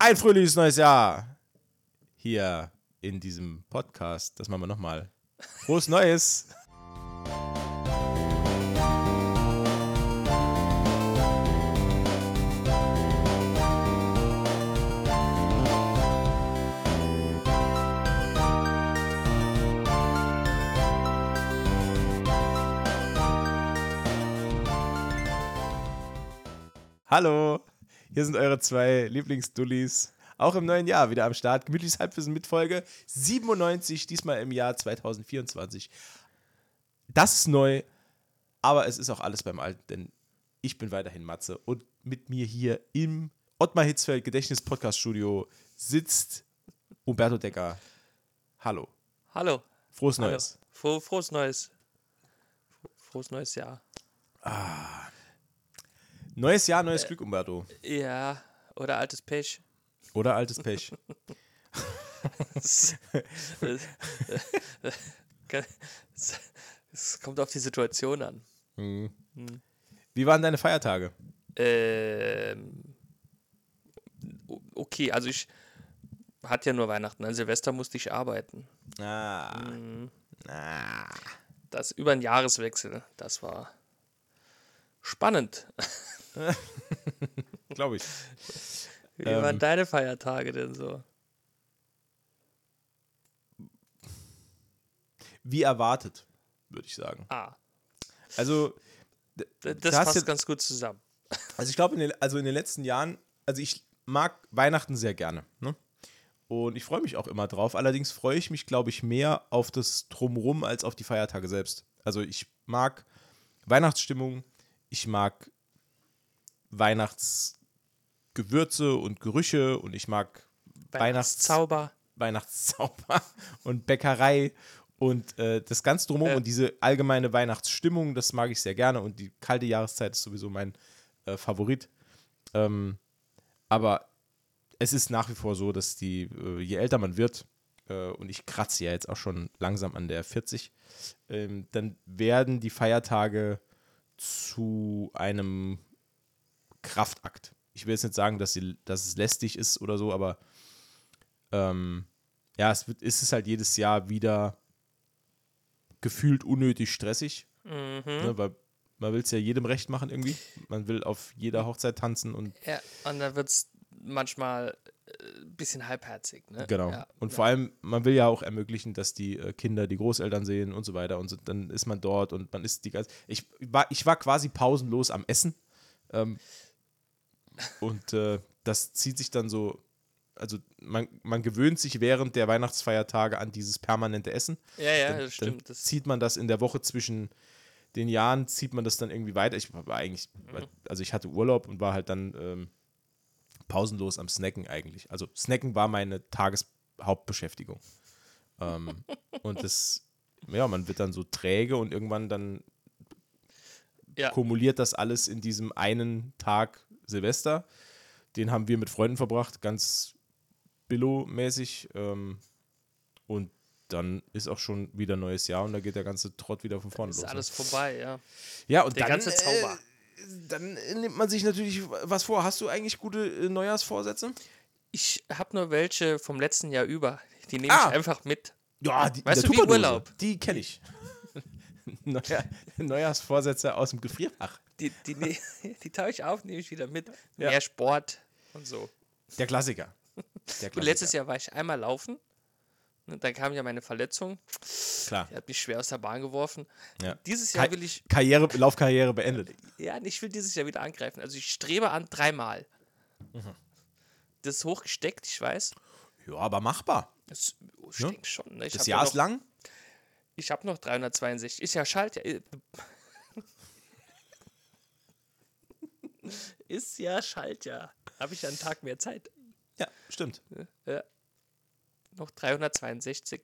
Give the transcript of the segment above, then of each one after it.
Ein fröhliches neues Jahr hier in diesem Podcast. Das machen wir nochmal. Frohes Neues! Hallo, hier sind eure zwei Lieblingsdullis. Auch im neuen Jahr wieder am Start. Gemütliches Halbwissen mit Folge 97, diesmal im Jahr 2024. Das ist neu, aber es ist auch alles beim Alten, denn ich bin weiterhin Matze und mit mir hier im Ottmar Hitzfeld Gedächtnis Podcast Studio sitzt Umberto Decker. Hallo. Hallo. Frohes Hallo. Neues. Froh, frohes Neues. Frohes neues Jahr. Neues Jahr, neues Glück, Umberto. Ja, oder altes Pech. Oder altes Pech. Es kommt auf die Situation an. Wie waren deine Feiertage? Ähm, okay, also ich hatte ja nur Weihnachten. An Silvester musste ich arbeiten. Ah. Mhm. ah. Das über einen Jahreswechsel. Das war spannend. Glaube ich. Wie Ähm. waren deine Feiertage denn so? Wie erwartet, würde ich sagen. Ah, Also, das passt du- ganz gut zusammen. also ich glaube, in den, also in den letzten Jahren, also ich mag Weihnachten sehr gerne. Ne? Und ich freue mich auch immer drauf. Allerdings freue ich mich, glaube ich, mehr auf das Drumrum als auf die Feiertage selbst. Also ich mag Weihnachtsstimmung, ich mag Weihnachtsgewürze und Gerüche und ich mag Weihnachts Zauber. Weihnachtszauber und Bäckerei und äh, das ganze drumherum Ja. und diese allgemeine Weihnachtsstimmung, das mag ich sehr gerne und die kalte Jahreszeit ist sowieso mein äh, Favorit. Ähm, aber es ist nach wie vor so, dass die, äh, je älter man wird, äh, und ich kratze ja jetzt auch schon langsam an der 40, ähm, dann werden die Feiertage zu einem Kraftakt. Ich will jetzt nicht sagen, dass, sie, dass es lästig ist oder so, aber ähm, ja, es, wird, es ist halt jedes Jahr wieder gefühlt unnötig stressig, Mhm. ne, weil man will es ja jedem recht machen irgendwie. Man will auf jeder Hochzeit tanzen und Ja, und dann wird es manchmal ein bisschen halbherzig. Ne? genau. Ja, und vor allem, man will ja auch ermöglichen, dass die äh, Kinder die Großeltern sehen und so weiter und so, dann ist man dort und man ist die ganze. Ich war, ich war quasi pausenlos am Essen. Ähm, und äh, das zieht sich dann so. Also man, man gewöhnt sich während der Weihnachtsfeiertage an dieses permanente Essen. ja, ja, dann, das stimmt. Dann zieht man das in der Woche zwischen den Jahren, zieht man das dann irgendwie weiter. Ich war eigentlich, also ich hatte Urlaub und war halt dann ähm, pausenlos am Snacken eigentlich. Also Snacken war meine Tageshauptbeschäftigung. ähm, und das, ja, man wird dann so träge und irgendwann dann ja, kumuliert das alles in diesem einen Tag Silvester. Den haben wir mit Freunden verbracht, ganz Billo-mäßig. Ähm, und dann ist auch schon wieder neues Jahr und da geht der ganze Trott wieder von vorne ist los. ne? alles vorbei, ja. Ja, und Der dann, ganze Zauber. Dann nimmt man sich natürlich was vor. Hast du eigentlich gute äh, Neujahrsvorsätze? Ich habe nur welche vom letzten Jahr über. Die nehme Ah. ich einfach mit. Ja, die, Weißt du, wie. Urlaub? Die kenne ich. Neujahr, Neujahrsvorsätze aus dem Gefrierfach. Die, die, ne, die taue ich auf, nehme ich wieder mit. Ja. Mehr Sport und so. Der Klassiker. Der Und letztes Jahr war ich einmal laufen. Und dann kam ja meine Verletzung. Klar. Die hat mich schwer aus der Bahn geworfen. Ja. Dieses Jahr Ka- will ich, Karriere, Laufkarriere beendet. ja, ich will dieses Jahr wieder angreifen. Also ich strebe an dreimal. Mhm. Das ist hochgesteckt, ich weiß. Ja, aber machbar. Das, ich denke schon. Ne? Ich Das Jahr ja ist noch, lang. Ich habe noch 362. Ist ja Schaltjahr. äh, Ist ja Schaltjahr. Habe ich einen Tag mehr Zeit. Ja, stimmt. Ja. Noch 362.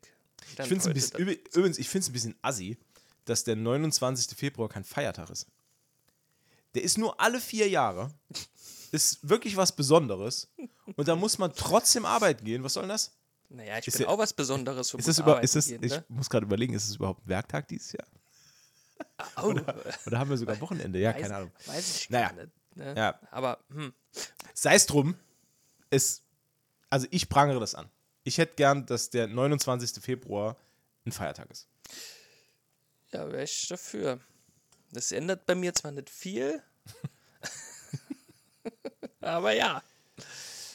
Ich es ein bisschen, übrigens, ich finde es ein bisschen assi, dass der 29. Februar kein Feiertag ist. Der ist nur alle vier Jahre. Ist wirklich was Besonderes. Und da muss man trotzdem arbeiten gehen. Was soll denn das? Naja, ich Ist bin der- auch was Besonderes für Ist das über, ist das, gehen, ich ne? muss gerade überlegen, ist es überhaupt ein Werktag dieses Jahr? Au, Oder haben wir sogar Wochenende? Ja, weiß, keine Ahnung. Weiß ich Naja. gar nicht. Ne? Ja. Aber hm, Sei es drum, es also ich prangere das an. Ich hätte gern, dass der 29. Februar ein Feiertag ist. Ja, wäre ich dafür. Das ändert bei mir zwar nicht viel, aber ja.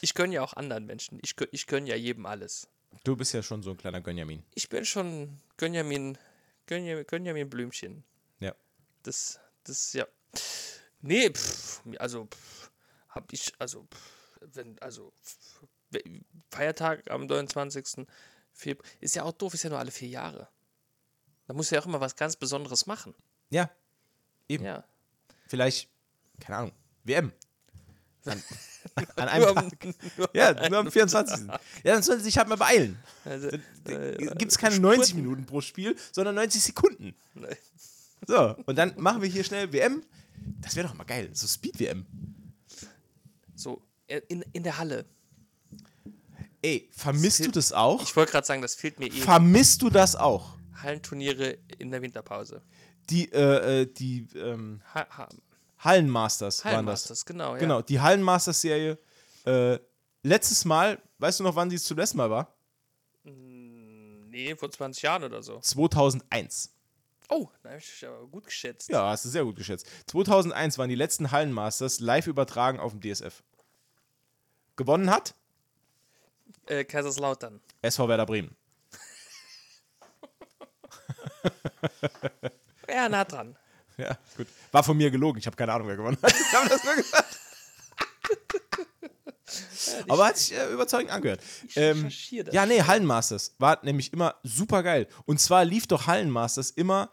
Ich gönne ja auch anderen Menschen. Ich, gönn- ich gönne ja jedem alles. Du bist ja schon so ein kleiner Gönjamin. Ich bin schon Gönjamin, Gönjamin, Gönjamin Blümchen. Ja. Das, das, ja. Nee, pff, also, pff, hab ich, also, pff, wenn, also, pff, Feiertag am 29. Februar, ist ja auch doof, ist ja nur alle vier Jahre. Da muss ja auch immer was ganz Besonderes machen. Ja. Eben. Ja. Vielleicht, keine Ahnung, WM. An, an einem Nur Tag. am- nur Ja, nur am 24. Ja, dann soll sie sich halt mal beeilen. Also, äh, Gibt es keine 90 Minuten pro Spiel, sondern 90 Sekunden. Nee. So, und dann machen wir hier schnell WM. Das wäre doch mal geil. So Speed-WM. so, äh, in, in der Halle. Ey, vermisst du das auch? Ich wollte gerade sagen, das fehlt mir eh. Vermisst du das auch? Hallenturniere in der Winterpause. Die, äh, äh, die ähm, Ha, ha, Hallenmasters waren das. Hallenmasters, genau. Ja. Genau, die Hallenmasters-Serie. Äh, letztes Mal, weißt du noch, wann die zum letzten Mal war? Nee, vor 20 Jahren oder so. 2001. Oh, da habe ich aber gut geschätzt. Ja, hast du sehr gut geschätzt. 2001 waren die letzten Hallenmasters live übertragen auf dem DSF. Gewonnen hat Äh, Kaiserslautern. SV Werder Bremen. Ja, nah dran. Ja, gut. War von mir gelogen. Ich habe keine Ahnung, wer gewonnen hat. Ich habe das nur gesagt. Aber hat sich äh, überzeugend angehört. Ähm, ja, nee, Hallenmasters war nämlich immer super geil. Und zwar lief doch Hallenmasters immer,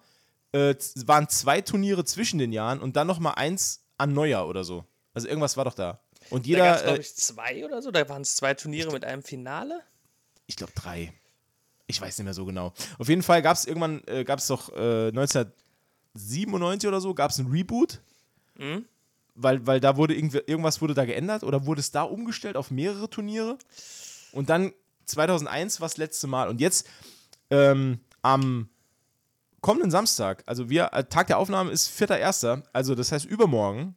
äh, waren zwei Turniere zwischen den Jahren und dann nochmal eins an Neujahr oder so. Also irgendwas war doch da. Und Da gab jeder, es, glaube äh, ich, zwei oder so. Da waren es zwei Turniere mit einem Finale. ich glaube drei. Ich weiß nicht mehr so genau. Auf jeden Fall gab es irgendwann, äh, gab es doch äh, 1997 oder so, gab es ein Reboot. Weil, weil da wurde irgendwas wurde da geändert oder wurde es da umgestellt auf mehrere Turniere. Und dann 2001 war das letzte Mal. Und jetzt ähm, am kommenden Samstag, also wir, äh, Tag der Aufnahme ist 4.1., also das heißt übermorgen,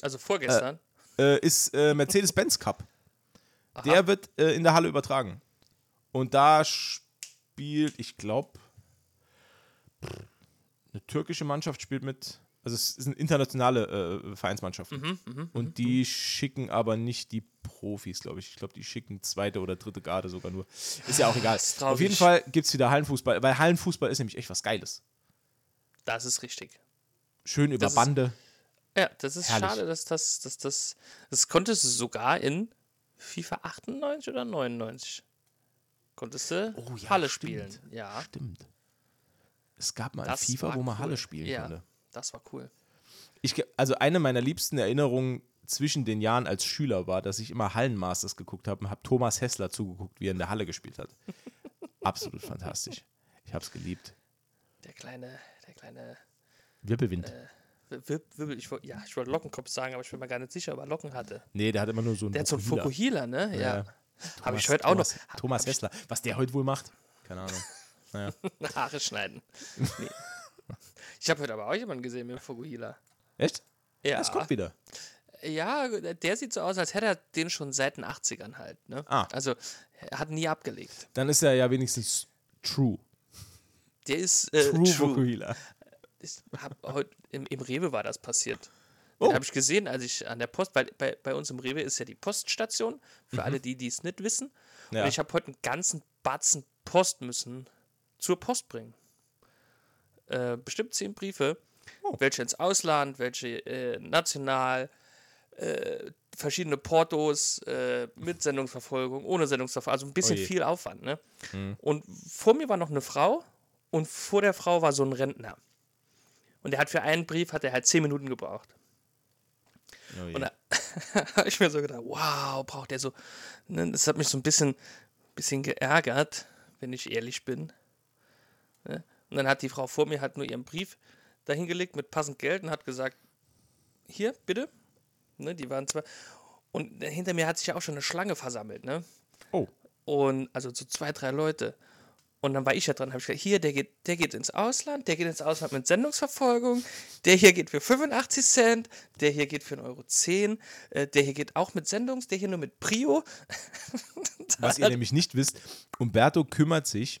Also vorgestern. äh, ist äh, Mercedes-Benz Cup. Der wird äh, in der Halle übertragen. Und da spielt, ich glaube, eine türkische Mannschaft spielt mit. Also es ist eine internationale äh, Vereinsmannschaft. Mhm, Und die schicken aber nicht die Profis, glaube ich. Ich glaube, die schicken zweite oder dritte Garde sogar nur. Ist ja auch egal. ist. Auf jeden Fall gibt es wieder Hallenfußball, weil Hallenfußball ist nämlich echt was Geiles. Das ist richtig. Schön über Das ist- Bande. Ja, das ist Herrlich. schade, dass das, dass das, das konntest du sogar in FIFA 98 oder 99. Konntest du Oh ja, Halle stimmt. spielen. Ja, Stimmt. Es gab mal ein Das FIFA, war wo man cool. Halle spielen Ja. konnte. das war cool. Ich, also eine meiner liebsten Erinnerungen zwischen den Jahren als Schüler war, dass ich immer Hallenmasters geguckt habe und habe Thomas Hessler zugeguckt, wie er in der Halle gespielt hat. Absolut fantastisch. Ich habe es geliebt. Der kleine, der kleine Wirbelwind. Wir- Wirbel, ich wollte, ja, ich wollte Lockenkopf sagen, aber ich bin mir gar nicht sicher, ob er Locken hatte. nee, der hat immer nur so einen Der hat so einen. Fukuhila, ne? Ja. Ja. Habe Thomas- ich heute auch noch. Thomas, Thomas Hessler. Was der heute wohl macht? Keine Ahnung. Naja. Haare schneiden. Nee. Ich habe heute aber auch jemanden gesehen mit dem Fukuhila. Echt? Ja. Es kommt wieder. Ja, der sieht so aus, als hätte er den schon seit den 80ern halt. Ne? Ah. Also, er hat nie abgelegt. Dann ist er ja wenigstens true. Der ist äh, True, true. Ich hab heute im, im Rewe war das passiert. Oh. Habe ich gesehen, als ich an der Post, weil bei, bei uns im Rewe ist ja die Poststation, für Mhm. alle die, die es nicht wissen. Ja. Und ich habe heute einen ganzen Batzen Post müssen zur Post bringen. Äh, bestimmt zehn Briefe, Oh. welche ins Ausland, welche äh, national, äh, verschiedene Portos äh, mit Sendungsverfolgung, ohne Sendungsverfolgung, also ein bisschen Oje. viel Aufwand. Ne? Mhm. Und vor mir war noch eine Frau und vor der Frau war so ein Rentner. Und der hat für einen Brief hat er halt zehn Minuten gebraucht. Oh. Und da habe ich mir so gedacht, wow, braucht der so. Ne, das hat mich so ein bisschen, bisschen geärgert, wenn ich ehrlich bin. Ne? Und dann hat die Frau vor mir halt nur ihren Brief dahingelegt mit passend Geld und hat gesagt, hier, bitte. Ne, die waren zwar. Und hinter mir hat sich ja auch schon eine Schlange versammelt, ne? oh. Und also so zwei, drei Leute. Und dann war ich ja dran, habe ich gesagt, hier, der geht, der geht ins Ausland, der geht ins Ausland mit Sendungsverfolgung, der hier geht für 85 Cent, der hier geht für 1,10 Euro, 10, äh, der hier geht auch mit Sendungs, der hier nur mit Prio. Was ihr nämlich nicht wisst, Umberto kümmert sich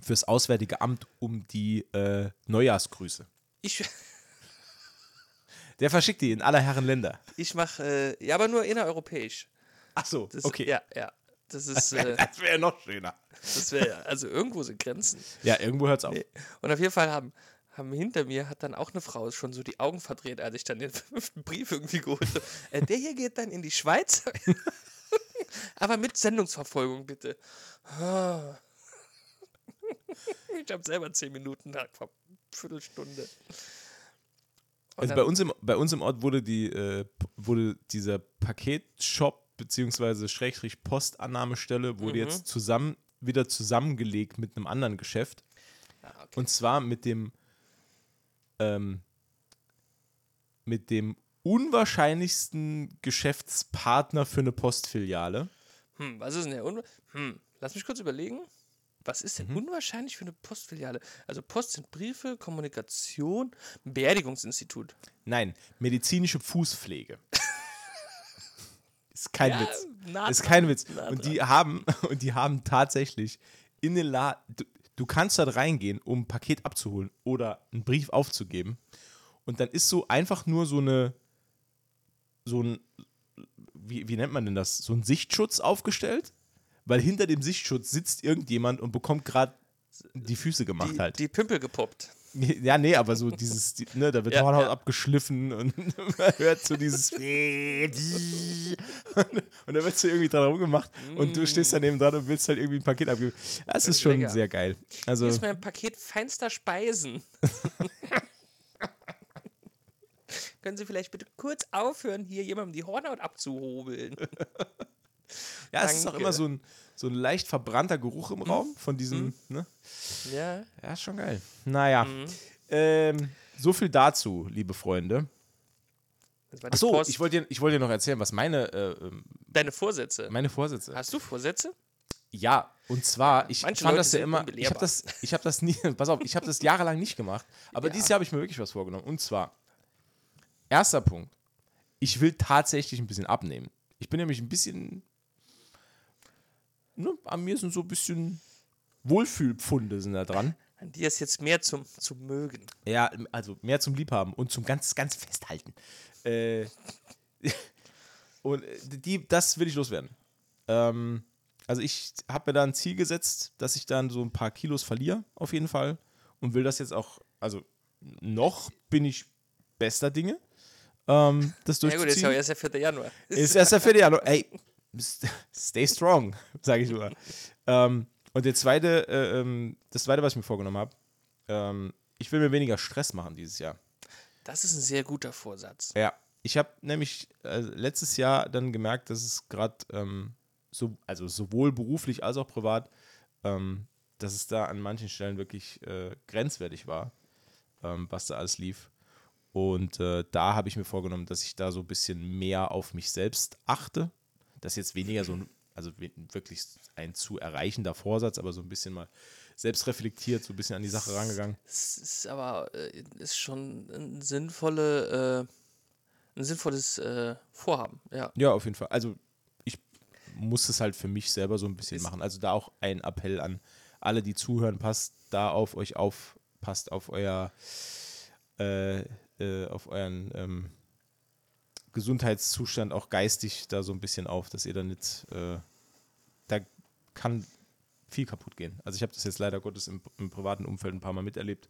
fürs Auswärtige Amt um die äh, Neujahrsgrüße. Ich, Der verschickt die in aller Herren Länder. ich mache, äh, ja, aber nur innereuropäisch. Ach so, Das, okay. Ja, ja. Das ist, Das äh, wäre noch schöner. das wäre, also irgendwo sind Grenzen. Ja, irgendwo hört's auf. Nee. Und auf jeden Fall haben, haben hinter mir hat dann auch eine Frau schon so die Augen verdreht, als ich dann den fünften Brief irgendwie geholt habe. Äh, der hier geht dann in die Schweiz. Aber mit Sendungsverfolgung bitte. Ich habe selber zehn Minuten vor Viertelstunde. Und Also bei uns, im, bei uns im Ort wurde, die, äh, wurde dieser Paketshop beziehungsweise Schrägstrich Postannahmestelle wurde Mhm. jetzt zusammen, wieder zusammengelegt mit einem anderen Geschäft. Ah, okay. Und zwar mit dem ähm, mit dem unwahrscheinlichsten Geschäftspartner für eine Postfiliale. Hm, was ist denn der Unwa hm, Lass mich kurz überlegen. Was ist denn Mhm. unwahrscheinlich für eine Postfiliale? Also Post sind Briefe, Kommunikation, Beerdigungsinstitut. Nein, medizinische Fußpflege. Ist kein Ja, Witz. nah ist kein Witz. nah Und die haben und die haben tatsächlich in den Laden du, du kannst dort reingehen, um ein Paket abzuholen oder einen Brief aufzugeben und dann ist so einfach nur so eine so ein wie, wie nennt man denn das? So ein Sichtschutz aufgestellt, weil hinter dem Sichtschutz sitzt irgendjemand und bekommt gerade die Füße gemacht die, halt. die Pimpel gepoppt. Ja, nee, aber so dieses, die, ne, da wird Ja, Hornhaut ja. abgeschliffen und man hört so dieses und da wird so irgendwie dran rumgemacht und du stehst daneben dran und willst halt irgendwie ein Paket abgeben. Das ist schon Lecker. sehr geil. Also, Hier ist mein Paket feinster Speisen. Können Sie vielleicht bitte kurz aufhören, hier jemandem die Hornhaut abzuhobeln? Ja, es ist auch danke. immer so ein, so ein leicht verbrannter Geruch im Raum von diesem, ne? ja. Ja, ist schon geil. Naja, ähm, so viel dazu, liebe Freunde. Achso, ich wollte dir, ich wollte dir noch erzählen, was meine, äh, ähm, Deine Vorsätze. meine Vorsätze Hast du Vorsätze? Ja, und zwar, ich Manche fand Leute das ja immer, ich habe das, ich habe das nie, pass auf, ich habe das jahrelang nicht gemacht, aber dieses Jahr habe ich mir wirklich was vorgenommen. Und zwar, erster Punkt, ich will tatsächlich ein bisschen abnehmen. Ich bin nämlich ein bisschen, ne, an mir sind so ein bisschen Wohlfühlpfunde sind da dran. An dir ist jetzt mehr zum, zum Mögen. Ja, also mehr zum Liebhaben und zum ganz, ganz Festhalten. Äh, und äh, die, das will ich loswerden. Ähm, also ich habe mir da ein Ziel gesetzt, dass ich dann so ein paar Kilos verliere, auf jeden Fall. Und will das jetzt auch, also noch bin ich bester Dinge, ähm, das Ja gut, ist ja durchzuziehen. erst der 4. Januar. Ist erst der 4. Januar. Ey, stay strong, sage ich nur. ähm, und der zweite, äh, ähm, das zweite, was ich mir vorgenommen habe, ähm, ich will mir weniger Stress machen dieses Jahr. Das ist ein sehr guter Vorsatz. Ja, ich habe nämlich äh, letztes Jahr dann gemerkt, dass es gerade ähm, so, also sowohl beruflich als auch privat, ähm, dass es da an manchen Stellen wirklich äh, grenzwertig war, ähm, was da alles lief. Und äh, da habe ich mir vorgenommen, dass ich da so ein bisschen mehr auf mich selbst achte. Das ist jetzt weniger so ein, also wirklich ein zu erreichender Vorsatz, aber so ein bisschen mal selbst reflektiert, so ein bisschen an die Sache rangegangen. Es ist aber äh, ist schon ein, sinnvolle, äh, ein sinnvolles äh, Vorhaben. Ja. Ja, auf jeden Fall. Also ich muss es halt für mich selber so ein bisschen Ist- machen. Also da auch ein Appell an alle, die zuhören, passt da auf euch auf, passt auf euer, äh, äh, auf euren ähm, Gesundheitszustand, auch geistig da so ein bisschen auf, dass ihr da nicht, äh, da kann viel kaputt gehen. Also ich habe das jetzt leider Gottes im, im privaten Umfeld ein paar Mal miterlebt.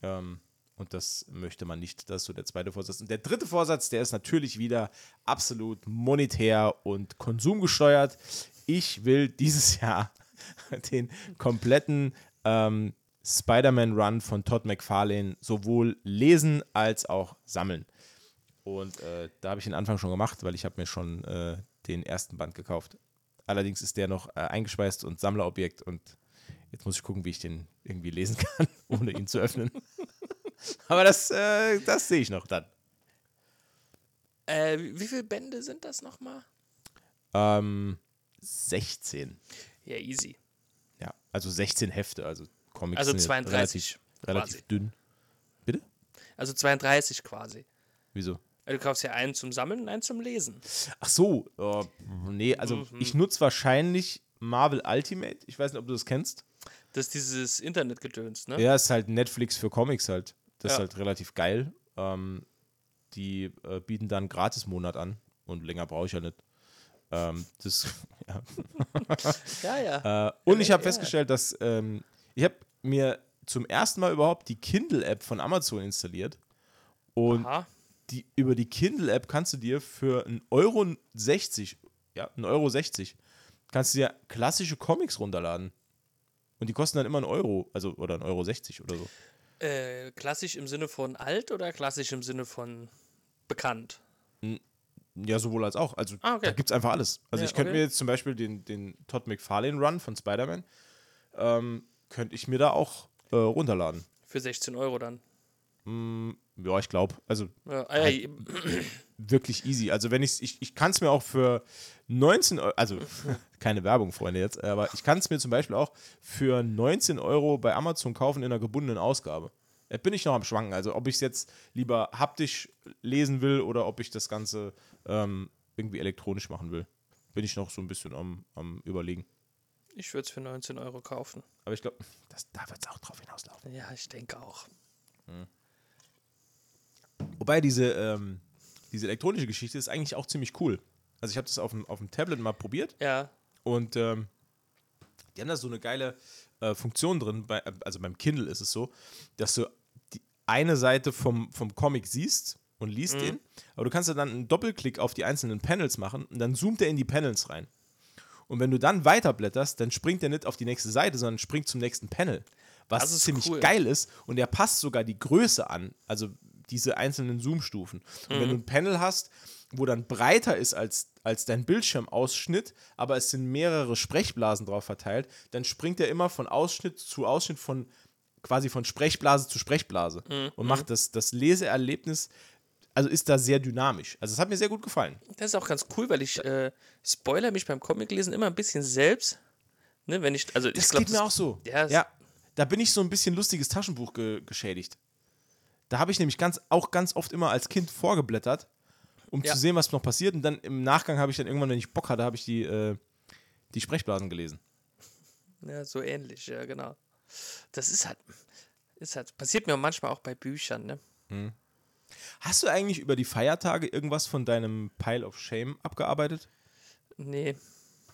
Ähm, und das möchte man nicht. Das ist so der zweite Vorsatz. Und der dritte Vorsatz, der ist natürlich wieder absolut monetär und konsumgesteuert. Ich will dieses Jahr den kompletten ähm, Spider-Man-Run von Todd McFarlane sowohl lesen als auch sammeln. Und äh, da habe ich den Anfang schon gemacht, weil ich habe mir schon äh, den ersten Band gekauft. Allerdings ist der noch äh, eingespeist und Sammlerobjekt und jetzt muss ich gucken, wie ich den irgendwie lesen kann, ohne ihn zu öffnen. Aber das, äh, das sehe ich noch dann. Äh, wie viele Bände sind das nochmal? Ähm, 16. Ja, easy. Ja. Also 16 Hefte, also Comics Also sind ja 32 relativ, relativ dünn. Bitte? Also 32 quasi. Wieso? Du kaufst ja einen zum Sammeln und einen zum Lesen. Ach so, äh, nee, also Mhm. ich nutze wahrscheinlich Marvel Ultimate. Ich weiß nicht, ob du das kennst. Das ist dieses Internetgedöns, ne? Ja, ist halt Netflix für Comics halt. Das ist Ja. halt relativ geil. Ähm, die äh, bieten dann einen Gratis-Monat an und länger brauche ich ja nicht. Ähm, das, ja. Ja, ja. Äh, und ich habe ja. festgestellt, dass ähm, ich habe mir zum ersten Mal überhaupt die Kindle-App von Amazon installiert. Und Aha. Die, über die Kindle-App kannst du dir für 1,60 Euro, ja, 1,60 Euro, kannst du dir klassische Comics runterladen. Und die kosten dann immer einen Euro, also oder 1,60 Euro oder so. Äh, klassisch im Sinne von alt oder klassisch im Sinne von bekannt? Ja, sowohl als auch. Also Ah, okay. da gibt es einfach alles. Also Ja, ich könnte okay. mir jetzt zum Beispiel den, den Todd McFarlane Run von Spider-Man, ähm, könnte ich mir da auch äh, runterladen. Für 16 Euro dann. Ja, ich glaube. Also Ja, ah, ja, wirklich easy. Also wenn ich's, ich, ich kann es mir auch für 19 Euro, also keine Werbung, Freunde jetzt, aber ich kann es mir zum Beispiel auch für 19 Euro bei Amazon kaufen in einer gebundenen Ausgabe. Da bin ich noch am Schwanken. Also ob ich es jetzt lieber haptisch lesen will oder ob ich das Ganze ähm, irgendwie elektronisch machen will. Bin ich noch so ein bisschen am, am überlegen. ich würde es für 19 Euro kaufen. Aber ich glaube, da wird es auch drauf hinauslaufen. Ja, ich denke auch. Wobei diese, ähm, diese elektronische Geschichte ist eigentlich auch ziemlich cool. Also ich habe das auf dem, auf dem Tablet mal probiert Ja, und ähm, die haben da so eine geile äh, Funktion drin, bei, also beim Kindle ist es so, dass du die eine Seite vom, vom Comic siehst und liest den, aber du kannst ja dann einen Doppelklick auf die einzelnen Panels machen und dann zoomt er in die Panels rein. Und wenn du dann weiterblätterst, dann springt er nicht auf die nächste Seite, sondern springt zum nächsten Panel. Was ziemlich cool. geil ist und er passt sogar die Größe an, also diese einzelnen Zoom-Stufen. Und wenn du ein Panel hast, wo dann breiter ist als, als dein Bildschirmausschnitt, aber es sind mehrere Sprechblasen drauf verteilt, dann springt er immer von Ausschnitt zu Ausschnitt von quasi von Sprechblase zu Sprechblase und macht das, das Leseerlebnis, also ist da sehr dynamisch. Also es hat mir sehr gut gefallen. das ist auch ganz cool, weil ich äh, spoiler mich beim Comiclesen immer ein bisschen selbst. Ne, wenn ich, also Das ich glaub, geht mir auch so. Ja, ja, da bin ich so ein bisschen lustiges Taschenbuch ge geschädigt. Da habe ich nämlich ganz, auch ganz oft immer als Kind vorgeblättert, um Ja. zu sehen, was noch passiert. Und dann im Nachgang habe ich dann irgendwann, wenn ich Bock hatte, habe ich die, äh, die Sprechblasen gelesen. Ja, so ähnlich, ja, genau. Das ist halt, ist halt, passiert mir manchmal auch bei Büchern, ne? Hast du eigentlich über die Feiertage irgendwas von deinem Pile of Shame abgearbeitet? Nee,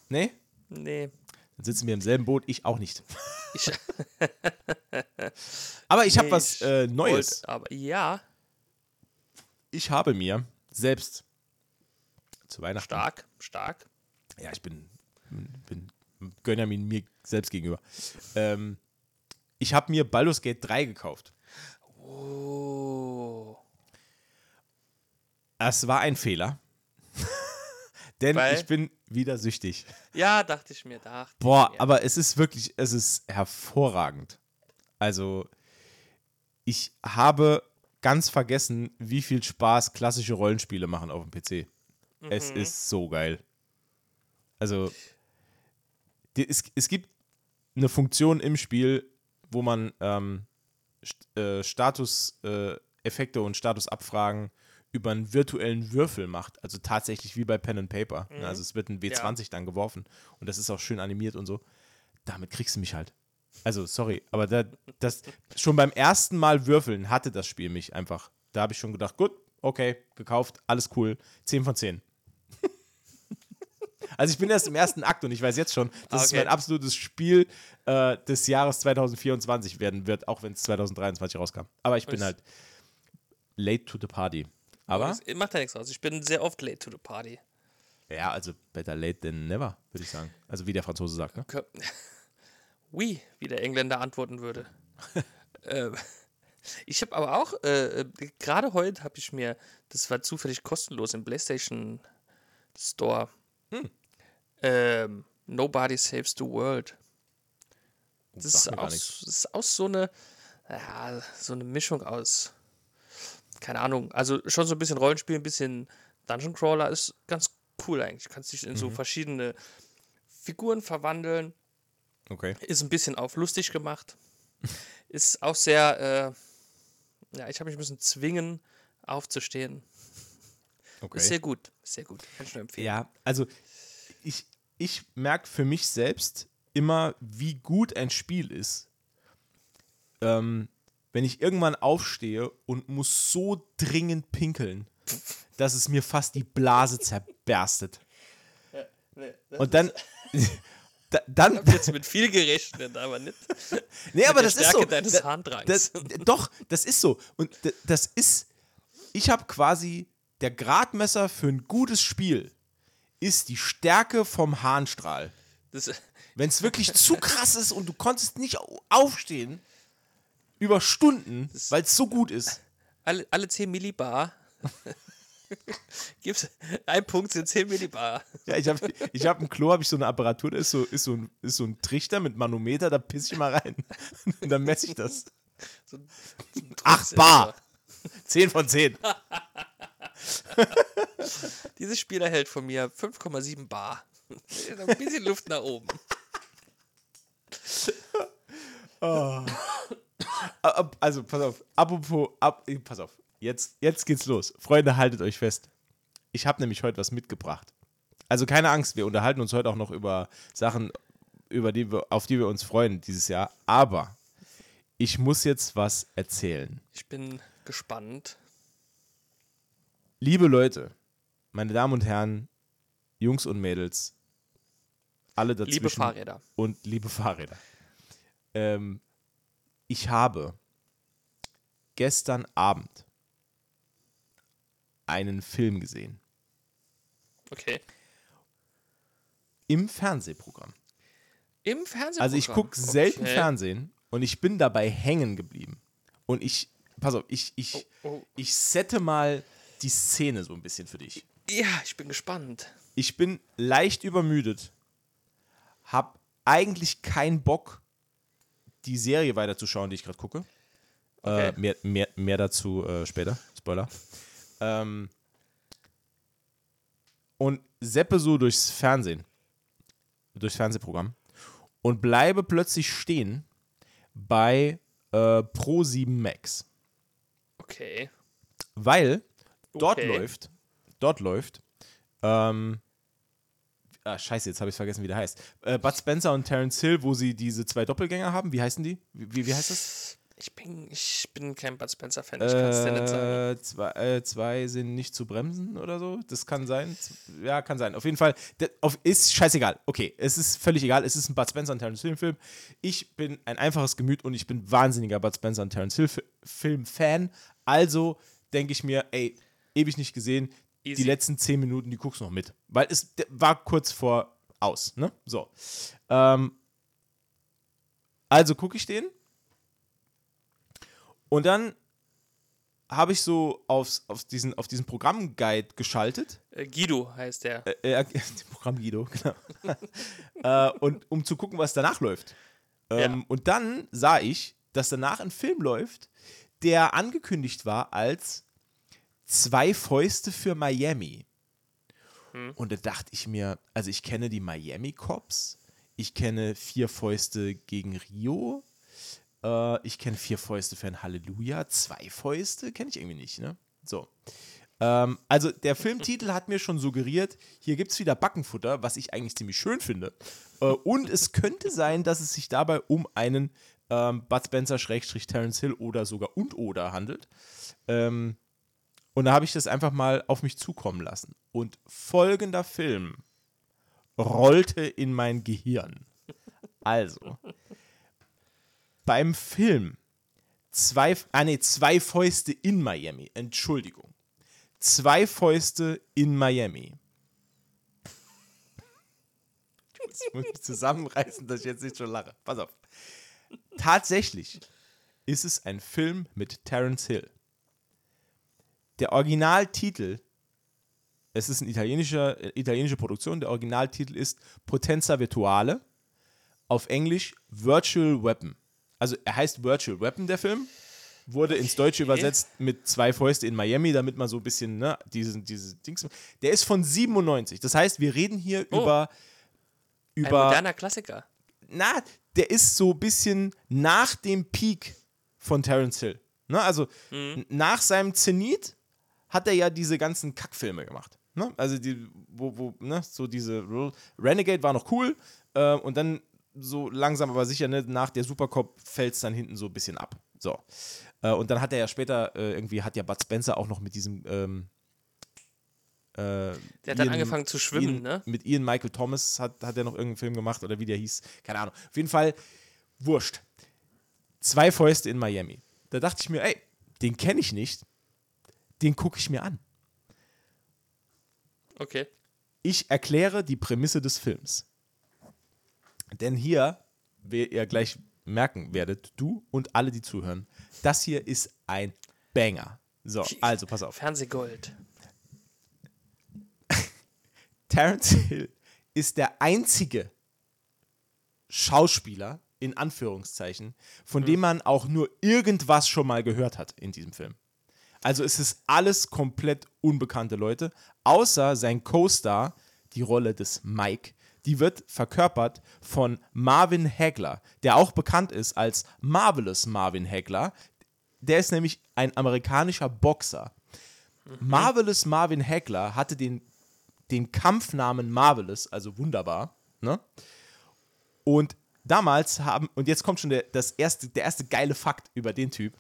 Nee? nee. Dann sitzen wir im selben Boot, ich auch nicht. Ich, Aber ich habe nee, was ich äh, Neues. wollt- aber ja, Ich habe mir selbst zu Weihnachten. stark, stark. Ja, ich bin, bin Gönjamin mir selbst gegenüber. Ähm, ich habe mir Baldur's Gate 3 gekauft. Oh. Es war ein Fehler. Denn Weil? ich bin wieder süchtig. Ja, dachte ich mir, dachte Boah, mir. aber es ist wirklich, es ist hervorragend. Also, ich habe ganz vergessen, wie viel Spaß klassische Rollenspiele machen auf dem PC. Es ist so geil. Also, es, es gibt eine Funktion im Spiel, wo man ähm, St äh, Status-Effekte äh, Effekte und Statusabfragen über einen virtuellen Würfel macht. Also tatsächlich wie bei Pen and Paper. Ne, Also es wird ein W20 dann geworfen und das ist auch schön animiert und so. Damit kriegst du mich halt. Also, sorry, aber da, das schon beim ersten Mal würfeln hatte das Spiel mich einfach. Da habe ich schon gedacht, gut, okay, gekauft, alles cool. 10 von 10. also ich bin erst im ersten Akt und ich weiß jetzt schon, dass es Okay. mein absolutes Spiel äh, des Jahres 2024 werden wird, auch wenn es 2023 rauskam. Aber ich bin Es- halt late to the party. Aber, Es macht ja nichts aus. Ich bin sehr oft late to the party. ja, also better late than never, würde ich sagen. Also wie der Franzose sagt, ne? Oui, wie der Engländer antworten würde. ähm, ich habe aber auch, äh, äh, gerade heute habe ich mir, das war zufällig kostenlos im PlayStation Store, Hm. ähm, Nobody Saves the World. Das Sagt ist, nichts. das ist auch so eine, ja, so eine Mischung aus, keine Ahnung, also schon so ein bisschen Rollenspiel, ein bisschen Dungeon Crawler, ist ganz cool eigentlich. Du kannst dich in Mhm. so verschiedene Figuren verwandeln Okay. Ist ein bisschen auf lustig gemacht. Ist auch sehr, äh, ja, ich habe mich müssen zwingen, aufzustehen. okay. Ist sehr gut. Sehr gut. Kann ich nur empfehlen. Ja, also ich, ich merke für mich selbst immer, wie gut ein Spiel ist, ähm, wenn ich irgendwann aufstehe und muss so dringend pinkeln, dass es mir fast die Blase zerberstet. Nee, Und dann, da, dann, Ich habe jetzt mit viel gerechnet, aber nicht. nee, aber das ist Stärke so. deines Da- Harndrangs. Das, doch, das ist so. Und das ist, ich habe quasi der Gradmesser für ein gutes Spiel ist die Stärke vom Harnstrahl. Wenn es wirklich zu krass ist und du konntest nicht au- aufstehen über Stunden, weil es so gut ist. alle, alle 10 Millibar. Gibt's, ein Punkt sind 10 Millibar. Ja, ich habe ich hab im Klo hab ich so eine Apparatur, da ist so, ist, so ein, ist so ein Trichter mit Manometer, da pisse ich mal rein. Und dann messe ich das. So, so Ach, bar! 10 von 10. Dieses Spiel erhält von mir 5,7 Bar. Ein bisschen Luft nach oben. Ab- Also, pass auf. Apropos, ab, pass auf. Jetzt, jetzt geht's los. Freunde, haltet euch fest. Ich habe nämlich heute was mitgebracht. Also keine Angst, wir unterhalten uns heute auch noch über Sachen, über die wir, auf die wir uns freuen dieses Jahr. Aber ich muss jetzt was erzählen. Ich bin gespannt. Liebe Leute, meine Damen und Herren, Jungs und Mädels, alle dazwischen Liebe Fahrräder. und liebe Fahrräder. Ähm, ich habe gestern Abend einen Film gesehen. Okay. Im Fernsehprogramm. Im Fernsehen. Also ich gucke selten okay. Fernsehen und ich bin dabei hängen geblieben. Und ich, pass auf, ich, ich, Oh. ich sette mal die Szene so ein bisschen für dich. Ja, ich bin gespannt. Ich bin leicht übermüdet, hab eigentlich keinen Bock, die Serie weiterzuschauen, die ich gerade gucke. Okay. Äh, mehr, mehr, mehr dazu äh, später. Spoiler. Ähm, und seppe so durchs Fernsehen, durchs Fernsehprogramm und bleibe plötzlich stehen bei äh, Pro 7 Max. Okay. Weil dort Okay. läuft, dort läuft, ähm, ah, scheiße, jetzt habe ich vergessen, wie der heißt. Äh, Bud Spencer und Terence Hill, wo sie diese zwei Doppelgänger haben. Wie heißen die? Wie, wie, heißt das? Ich bin, ich bin kein Bud Spencer-Fan, ich kann es dir nicht sagen. Äh, zwei, äh, zwei sind nicht zu bremsen oder so. Das kann sein. Ja, kann sein. Auf jeden Fall, der, auf, ist scheißegal. Okay, es ist völlig egal. Es ist ein Bud Spencer und Terence Hill Film. Ich bin ein einfaches Gemüt und ich bin wahnsinniger Bud Spencer und Terence Hill Fi- Film Fan. Also denke ich mir, ey, ewig nicht gesehen. Die Easy. letzten zehn Minuten, die guckst du noch mit. Weil es war kurz vor aus, ne? So. Ähm, also gucke ich den. Und dann habe ich so aufs, auf, diesen, auf diesen Programmguide geschaltet. Äh, Guido heißt der. Äh, äh, Programm Guido, genau. äh, und um zu gucken, was danach läuft. Ähm, Ja. Und dann sah ich, dass danach ein Film läuft, der angekündigt war als Zwei Fäuste für Miami. Und da dachte ich mir, also ich kenne die Miami Cops, ich kenne Vier Fäuste gegen Rio, äh, ich kenne Vier Fäuste für ein Halleluja, Zwei Fäuste kenne ich irgendwie nicht, ne? So. Ähm, also der Filmtitel hat mir schon suggeriert, hier gibt es wieder Backenfutter, was ich eigentlich ziemlich schön finde. Äh, und es könnte sein, dass es sich dabei um einen ähm, Bud Spencer, Schrägstrich Terence Hill oder sogar und oder handelt. Ähm, und da habe ich das einfach mal auf mich zukommen lassen. Und folgender Film rollte in mein Gehirn. Also, beim Film zwei, ah nee, zwei Fäuste in Miami, Entschuldigung. Zwei Fäuste in Miami. Ich muss mich zusammenreißen, dass ich jetzt nicht schon lache. Pass auf. Tatsächlich ist es ein Film mit Terence Hill. Der Originaltitel, es ist eine italienische, äh, italienische Produktion, der Originaltitel ist Potenza Virtuale, auf Englisch Virtual Weapon. Also er heißt Virtual Weapon, der Film, wurde ins Deutsche übersetzt mit zwei Fäuste in Miami, damit man so ein bisschen, ne, diesen, diese Dings. Der ist von 97. Das heißt, wir reden hier Oh. über, Ein über moderner Klassiker. na, der ist so ein bisschen nach dem Peak von Terence Hill. Ne? Also Mhm. nach seinem Zenit hat er ja diese ganzen Kackfilme gemacht. Ne? Also die, wo, wo, ne, so diese Renegade war noch cool äh, und dann so langsam aber sicher, ne, nach der Supercop fällt es dann hinten so ein bisschen ab. So. Äh, und dann hat er ja später, äh, irgendwie hat ja Bud Spencer auch noch mit diesem ähm, äh, Der hat dann Ian- angefangen zu schwimmen, Ian, ne? Mit Ian Michael Thomas hat, hat er noch irgendeinen Film gemacht oder wie der hieß. Keine Ahnung. Auf jeden Fall, wurscht. Zwei Fäuste in Miami. Da dachte ich mir, ey, den kenne ich nicht. Den gucke ich mir an. Okay. Ich erkläre die Prämisse des Films. Denn hier, wie ihr gleich merken werdet, du und alle, die zuhören, das hier ist ein Banger. So, also pass auf. Fernsehgold. Terence Hill ist der einzige Schauspieler, in Anführungszeichen, von dem man auch nur irgendwas schon mal gehört hat in diesem Film. Also es ist alles komplett unbekannte Leute, außer sein Co-Star, die Rolle des Mike. Die wird verkörpert von Marvin Hagler, der auch bekannt ist als Marvelous Marvin Hagler. Der ist nämlich ein amerikanischer Boxer. Marvelous Marvin Hagler hatte den, den Kampfnamen Marvelous, also wunderbar. Ne? Und damals haben, und jetzt kommt schon der, das erste, der erste geile Fakt über den Typ.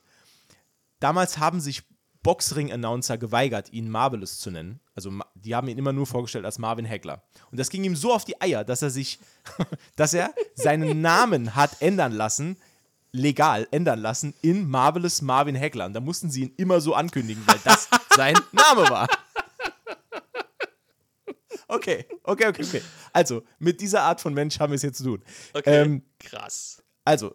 Damals haben sich Boxring-Announcer geweigert, ihn Marvelous zu nennen. Also die haben ihn immer nur vorgestellt als Marvin Hagler. Und das ging ihm so auf die Eier, dass er sich, dass er seinen Namen hat ändern lassen, legal ändern lassen, in Marvelous Marvin Hagler. Und da mussten sie ihn immer so ankündigen, weil das sein Name war. Okay, okay, okay, okay. Also, mit dieser Art von Mensch haben wir es jetzt zu tun. Okay. Ähm, Krass. also,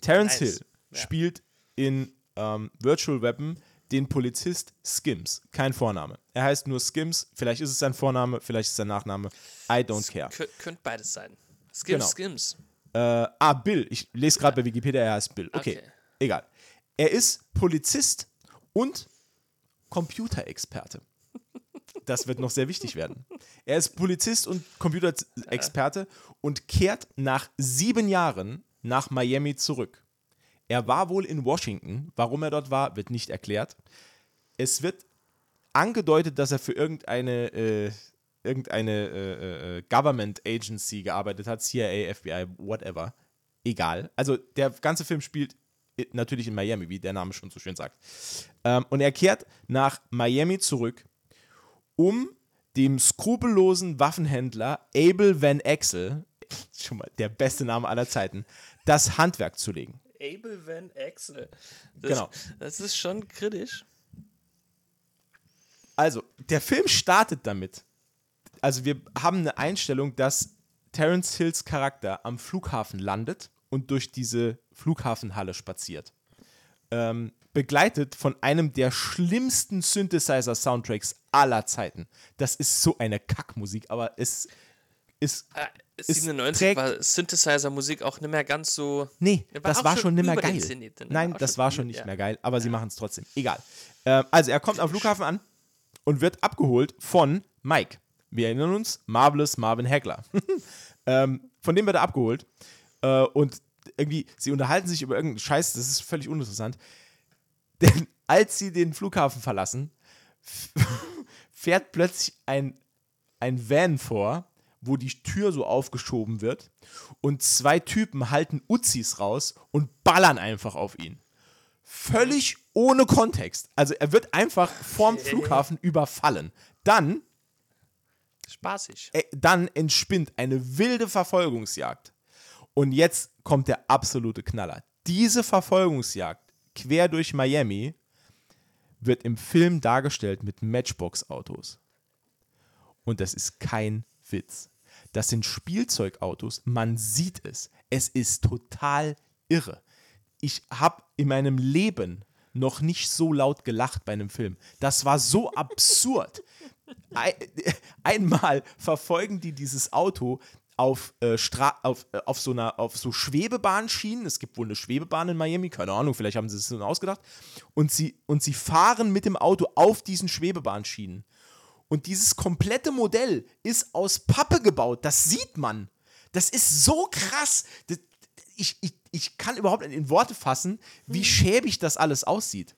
Terence Nice. Hill Ja. spielt in ähm, Virtual Weapon den Polizist Skims. Kein Vorname. Er heißt nur Skims. Vielleicht ist es sein Vorname, vielleicht ist es sein Nachname. I don't care. Kö könnte beides sein. Skims, Genau. Skims. Äh, ah, Bill. Ich lese gerade bei Wikipedia, er heißt Bill. Okay, Okay. egal. Er ist Polizist und Computerexperte. Das wird noch sehr wichtig werden. Er ist Polizist und Computerexperte und kehrt nach sieben Jahren nach Miami zurück. Er war wohl in Washington. Warum er dort war, wird nicht erklärt. Es wird angedeutet, dass er für irgendeine, äh, irgendeine äh, äh, Government Agency gearbeitet hat, CIA, FBI, whatever. Egal. Also der ganze Film spielt natürlich in Miami, wie der Name schon so schön sagt. Ähm, und er kehrt nach Miami zurück, um dem skrupellosen Waffenhändler Abel Van Axel, schon mal der beste Name aller Zeiten, das Handwerk zu legen. Abel Van Axel. Das, Genau. Das ist schon kritisch. Also, der Film startet damit. Also, wir haben eine Einstellung, dass Terence Hills Charakter am Flughafen landet und durch diese Flughafenhalle spaziert. Ähm, begleitet von einem der schlimmsten Synthesizer-Soundtracks aller Zeiten. Das ist so eine Kackmusik, aber es ist. Es 97 trägt- war Synthesizer-Musik auch nicht mehr ganz so. Nee, War das war schon schon nicht mehr geil. Zenit, ne? Nein, das schon- war schon nicht ja. mehr geil, aber sie machen es trotzdem. Egal. Ähm, also, er kommt am Flughafen an und wird abgeholt von Mike. Wir erinnern uns, Marvelous Marvin Hagler. ähm, von dem wird er abgeholt. Äh, und irgendwie, sie unterhalten sich über irgendeinen Scheiß, das ist völlig uninteressant. Denn als sie den Flughafen verlassen, fährt plötzlich ein, ein Van vor, wo die Tür so aufgeschoben wird und zwei Typen halten Uzis raus und ballern einfach auf ihn. Völlig ohne Kontext. Also er wird einfach vorm Flughafen überfallen. Dann, Spaßig. äh, dann entspinnt eine wilde Verfolgungsjagd. Und jetzt kommt der absolute Knaller. Diese Verfolgungsjagd quer durch Miami wird im Film dargestellt mit Matchbox-Autos. Und das ist kein Witz. Das sind Spielzeugautos, man sieht es. Es ist total irre. Ich habe in meinem Leben noch nicht so laut gelacht bei einem Film. Das war so absurd. Ein, einmal verfolgen die dieses Auto auf, äh, Stra auf, äh, auf, so einer, auf so Schwebebahnschienen. Es gibt wohl eine Schwebebahn in Miami, keine Ahnung, vielleicht haben sie es so ausgedacht. Und sie, und sie fahren mit dem Auto auf diesen Schwebebahnschienen. Und dieses komplette Modell ist aus Pappe gebaut. Das sieht man. Das ist so krass. Das, ich, ich, ich kann überhaupt nicht in Worte fassen, wie schäbig das alles aussieht.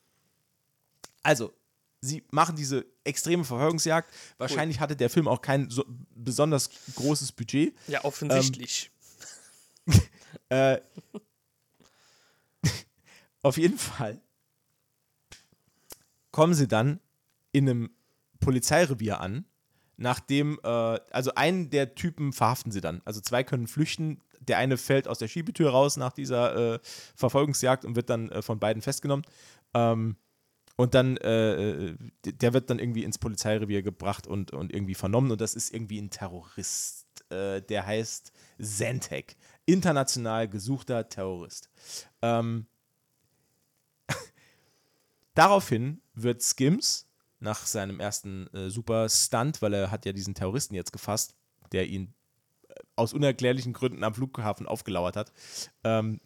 Also, sie machen diese extreme Verfolgungsjagd. Wahrscheinlich hatte der Film auch kein so besonders großes Budget. Ja, offensichtlich. Äh, auf jeden Fall kommen sie dann in einem Polizeirevier an, nachdem, äh, also einen der Typen verhaften sie dann. Also zwei können flüchten. Der eine fällt aus der Schiebetür raus nach dieser äh, Verfolgungsjagd und wird dann äh, von beiden festgenommen. Ähm, und dann, äh, der wird dann irgendwie ins Polizeirevier gebracht und, und irgendwie vernommen. Und das ist irgendwie ein Terrorist. Äh, der heißt Zentek. International gesuchter Terrorist. Ähm, daraufhin wird Skims nach seinem ersten äh, super Stunt, weil er hat ja diesen Terroristen jetzt gefasst, der ihn äh, aus unerklärlichen Gründen am Flughafen aufgelauert hat. Ähm,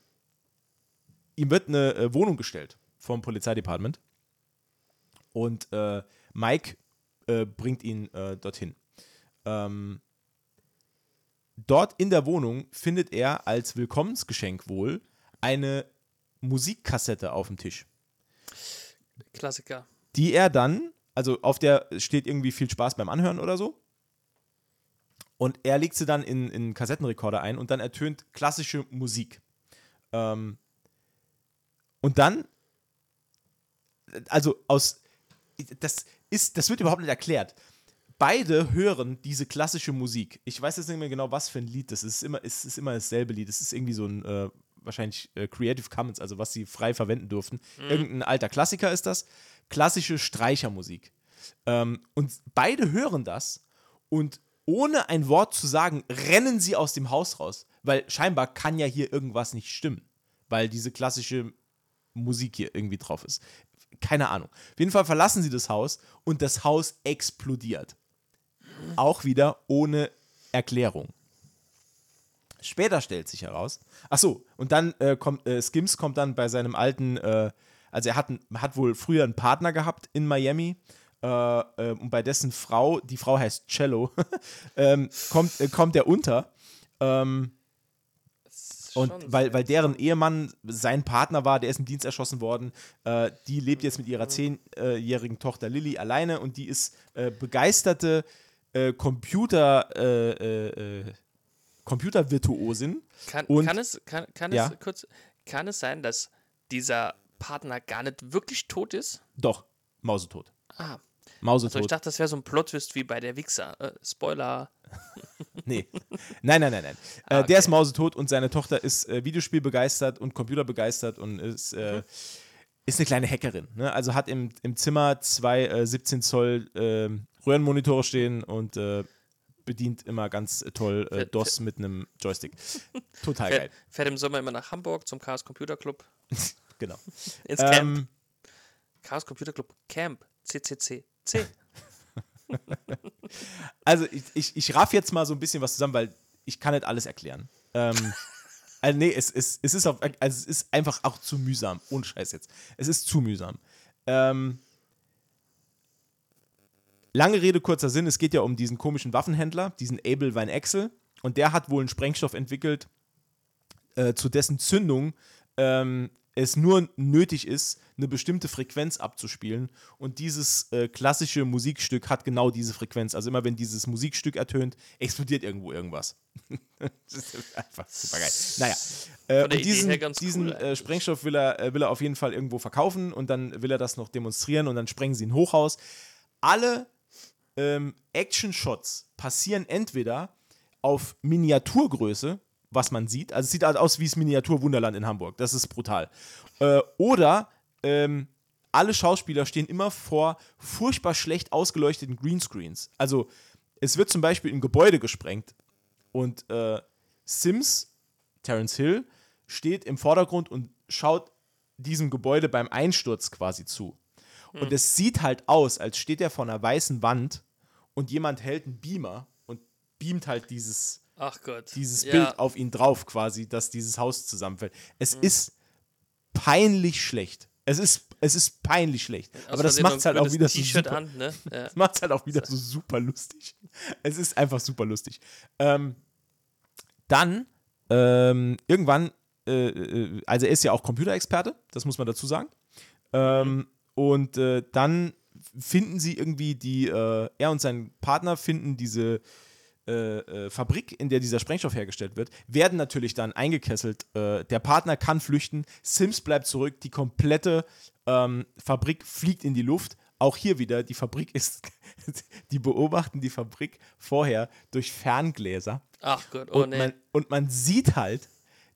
ihm wird eine äh, Wohnung gestellt vom Polizeidepartement und äh, Mike äh, bringt ihn äh, dorthin. Ähm, dort in der Wohnung findet er als Willkommensgeschenk wohl eine Musikkassette auf dem Tisch. Klassiker. Die er dann, also auf der steht irgendwie viel Spaß beim Anhören oder so. Und er legt sie dann in, in Kassettenrekorder ein und dann ertönt klassische Musik. Ähm, und dann, also aus, das ist, das wird überhaupt nicht erklärt. Beide hören diese klassische Musik. Ich weiß jetzt nicht mehr genau, was für ein Lied das ist. Es ist immer, es ist immer dasselbe Lied. Es ist irgendwie so ein, äh, wahrscheinlich äh, Creative Commons, also was sie frei verwenden durften. Irgendein alter Klassiker ist das. Klassische Streichermusik. Ähm, und beide hören das und ohne ein Wort zu sagen, rennen sie aus dem Haus raus. Weil scheinbar kann ja hier irgendwas nicht stimmen. Weil diese klassische Musik hier irgendwie drauf ist. Keine Ahnung. Auf jeden Fall verlassen sie das Haus und das Haus explodiert. Auch wieder ohne Erklärung. Später stellt sich heraus. Ach so, und dann äh, kommt äh, Skims kommt dann bei seinem alten, äh, also er hat, hat wohl früher einen Partner gehabt in Miami. Äh, äh, und bei dessen Frau, die Frau heißt Cello, ähm, kommt, äh, kommt er unter. Ähm, und weil, weil deren Ehemann sein Partner war, der ist im Dienst erschossen worden, äh, die lebt jetzt mit ihrer zehnjährigen Tochter Lilly alleine und die ist äh, begeisterte äh, Computer, Computervirtuosin. Kann, Und- kann es, kann, kann Ja. es kurz, kann es sein, dass dieser Partner gar nicht wirklich tot ist? Doch, mausetot. Ah, also ich Mausetot. dachte, das wäre so ein Plot-Twist wie bei der Wichser. Äh, Spoiler. nee. Nein, nein, nein, nein. Äh, Ah, Der ist okay. mausetot und seine Tochter ist äh, Videospiel begeistert und Computer begeistert und ist, Mhm. äh, ist eine kleine Hackerin. Ne? Also hat im, im Zimmer zwei äh, 17 Zoll ähm, Röhrenmonitore stehen und äh, bedient immer ganz äh, toll äh, Fährt- DOS mit einem Joystick. Total Fährt, geil. fährt im Sommer immer nach Hamburg zum Chaos Computer Club. Genau. Ins Camp. Ähm, Chaos Computer Club Camp. CCC. C. also ich, ich, ich raff jetzt mal so ein bisschen was zusammen, weil ich kann nicht alles erklären. Ähm, also nee, es, es, es, ist auf, also es ist einfach auch zu mühsam. Ohne Scheiß jetzt. Es ist zu mühsam. Ähm, lange Rede, kurzer Sinn. Es geht ja um diesen komischen Waffenhändler, diesen Abel Van Axel. Und der hat wohl einen Sprengstoff entwickelt, äh, zu dessen Zündung ähm, es nur nötig ist, eine bestimmte Frequenz abzuspielen. Und dieses äh, klassische Musikstück hat genau diese Frequenz. Also immer wenn dieses Musikstück ertönt, explodiert irgendwo irgendwas. das ist einfach super geil. Naja, äh, und diesen, diesen cool äh. Sprengstoff will er, äh, will er auf jeden Fall irgendwo verkaufen und dann will er das noch demonstrieren und dann sprengen sie ein Hochhaus. Alle ähm, Action-Shots passieren entweder auf Miniaturgröße, was man sieht. Also es sieht halt aus wie das Miniatur-Wunderland in Hamburg. Das ist brutal. Äh, oder ähm, alle Schauspieler stehen immer vor furchtbar schlecht ausgeleuchteten Greenscreens. Also es wird zum Beispiel ein Gebäude gesprengt und äh, Sims, Terence Hill, steht im Vordergrund und schaut diesem Gebäude beim Einsturz quasi zu. Und es sieht halt aus, als steht er vor einer weißen Wand und jemand hält einen Beamer und beamt halt dieses, dieses ja. Bild auf ihn drauf quasi, dass dieses Haus zusammenfällt. Es ist peinlich schlecht. Es ist, es ist peinlich schlecht. Aus Aber das macht es ein halt auch wieder so super. an, ne? Ja. Das macht halt auch wieder so super lustig. Es ist einfach super lustig. Ähm, dann ähm, irgendwann, äh, äh, also er ist ja auch Computerexperte, das muss man dazu sagen. Ähm, und äh, dann finden sie irgendwie die, äh, er und sein Partner finden diese äh, äh, Fabrik, in der dieser Sprengstoff hergestellt wird, werden natürlich dann eingekesselt. Äh, der Partner kann flüchten, Sims bleibt zurück, die komplette ähm, Fabrik fliegt in die Luft. Auch hier wieder, die Fabrik ist, die beobachten die Fabrik vorher durch Ferngläser. Ach Gott, oh und, nee. man, und man sieht halt,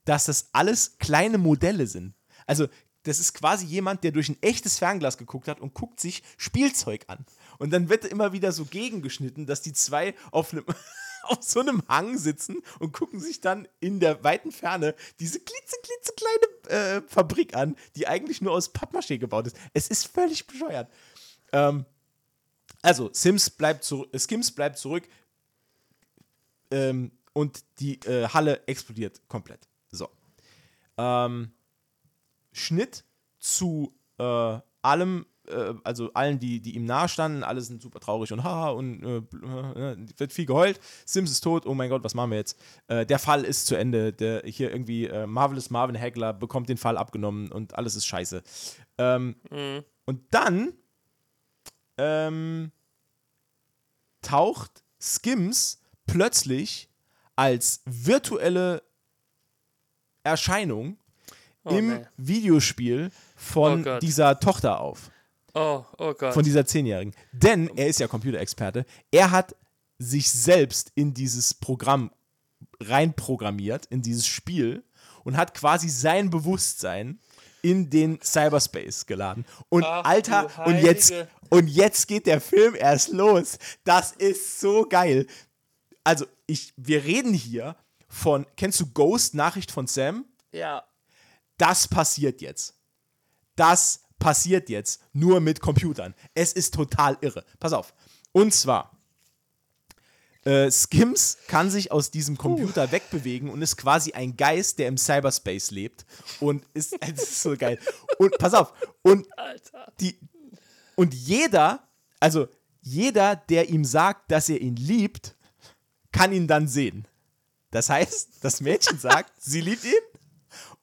dass das alles kleine Modelle sind. Also, das ist quasi jemand, der durch ein echtes Fernglas geguckt hat und guckt sich Spielzeug an. Und dann wird immer wieder so gegengeschnitten, dass die zwei auf, einem, auf so einem Hang sitzen und gucken sich dann in der weiten Ferne diese klitzeklitzekleine äh, Fabrik an, die eigentlich nur aus Pappmaché gebaut ist. Es ist völlig bescheuert. Ähm, also, Sims bleibt zu, äh, Skims bleibt zurück ähm, und die äh, Halle explodiert komplett. So. Ähm, Schnitt zu äh, allem, äh, also allen, die, die ihm nahestanden, alle sind super traurig und haha und äh, äh, wird viel geheult. Sims ist tot, oh mein Gott, was machen wir jetzt? Äh, der Fall ist zu Ende. Der, hier irgendwie äh, Marvelous Marvin Hagler bekommt den Fall abgenommen und alles ist scheiße. Ähm, Und dann ähm, taucht Skims plötzlich als virtuelle Erscheinung Oh, im nee. Videospiel Oh von Gott. dieser Tochter auf. Oh, oh Gott. Von dieser Zehnjährigen. Denn er ist ja Computerexperte. Er hat sich selbst in dieses Programm reinprogrammiert, in dieses Spiel und hat quasi sein Bewusstsein in den Cyberspace geladen. Und Ach, Alter, und jetzt, und jetzt geht der Film erst los. Das ist so geil. Also, ich, wir reden hier von, kennst du Ghost, Nachricht von Sam? ja. Das passiert jetzt. Das passiert jetzt nur mit Computern. Es ist total irre. Pass auf. Und zwar, äh, Skims kann sich aus diesem Computer wegbewegen und ist quasi ein Geist, der im Cyberspace lebt. Und ist, es ist so geil. Und pass auf. Und Alter. die und jeder, also jeder, der ihm sagt, dass er ihn liebt, kann ihn dann sehen. Das heißt, das Mädchen sagt, sie liebt ihn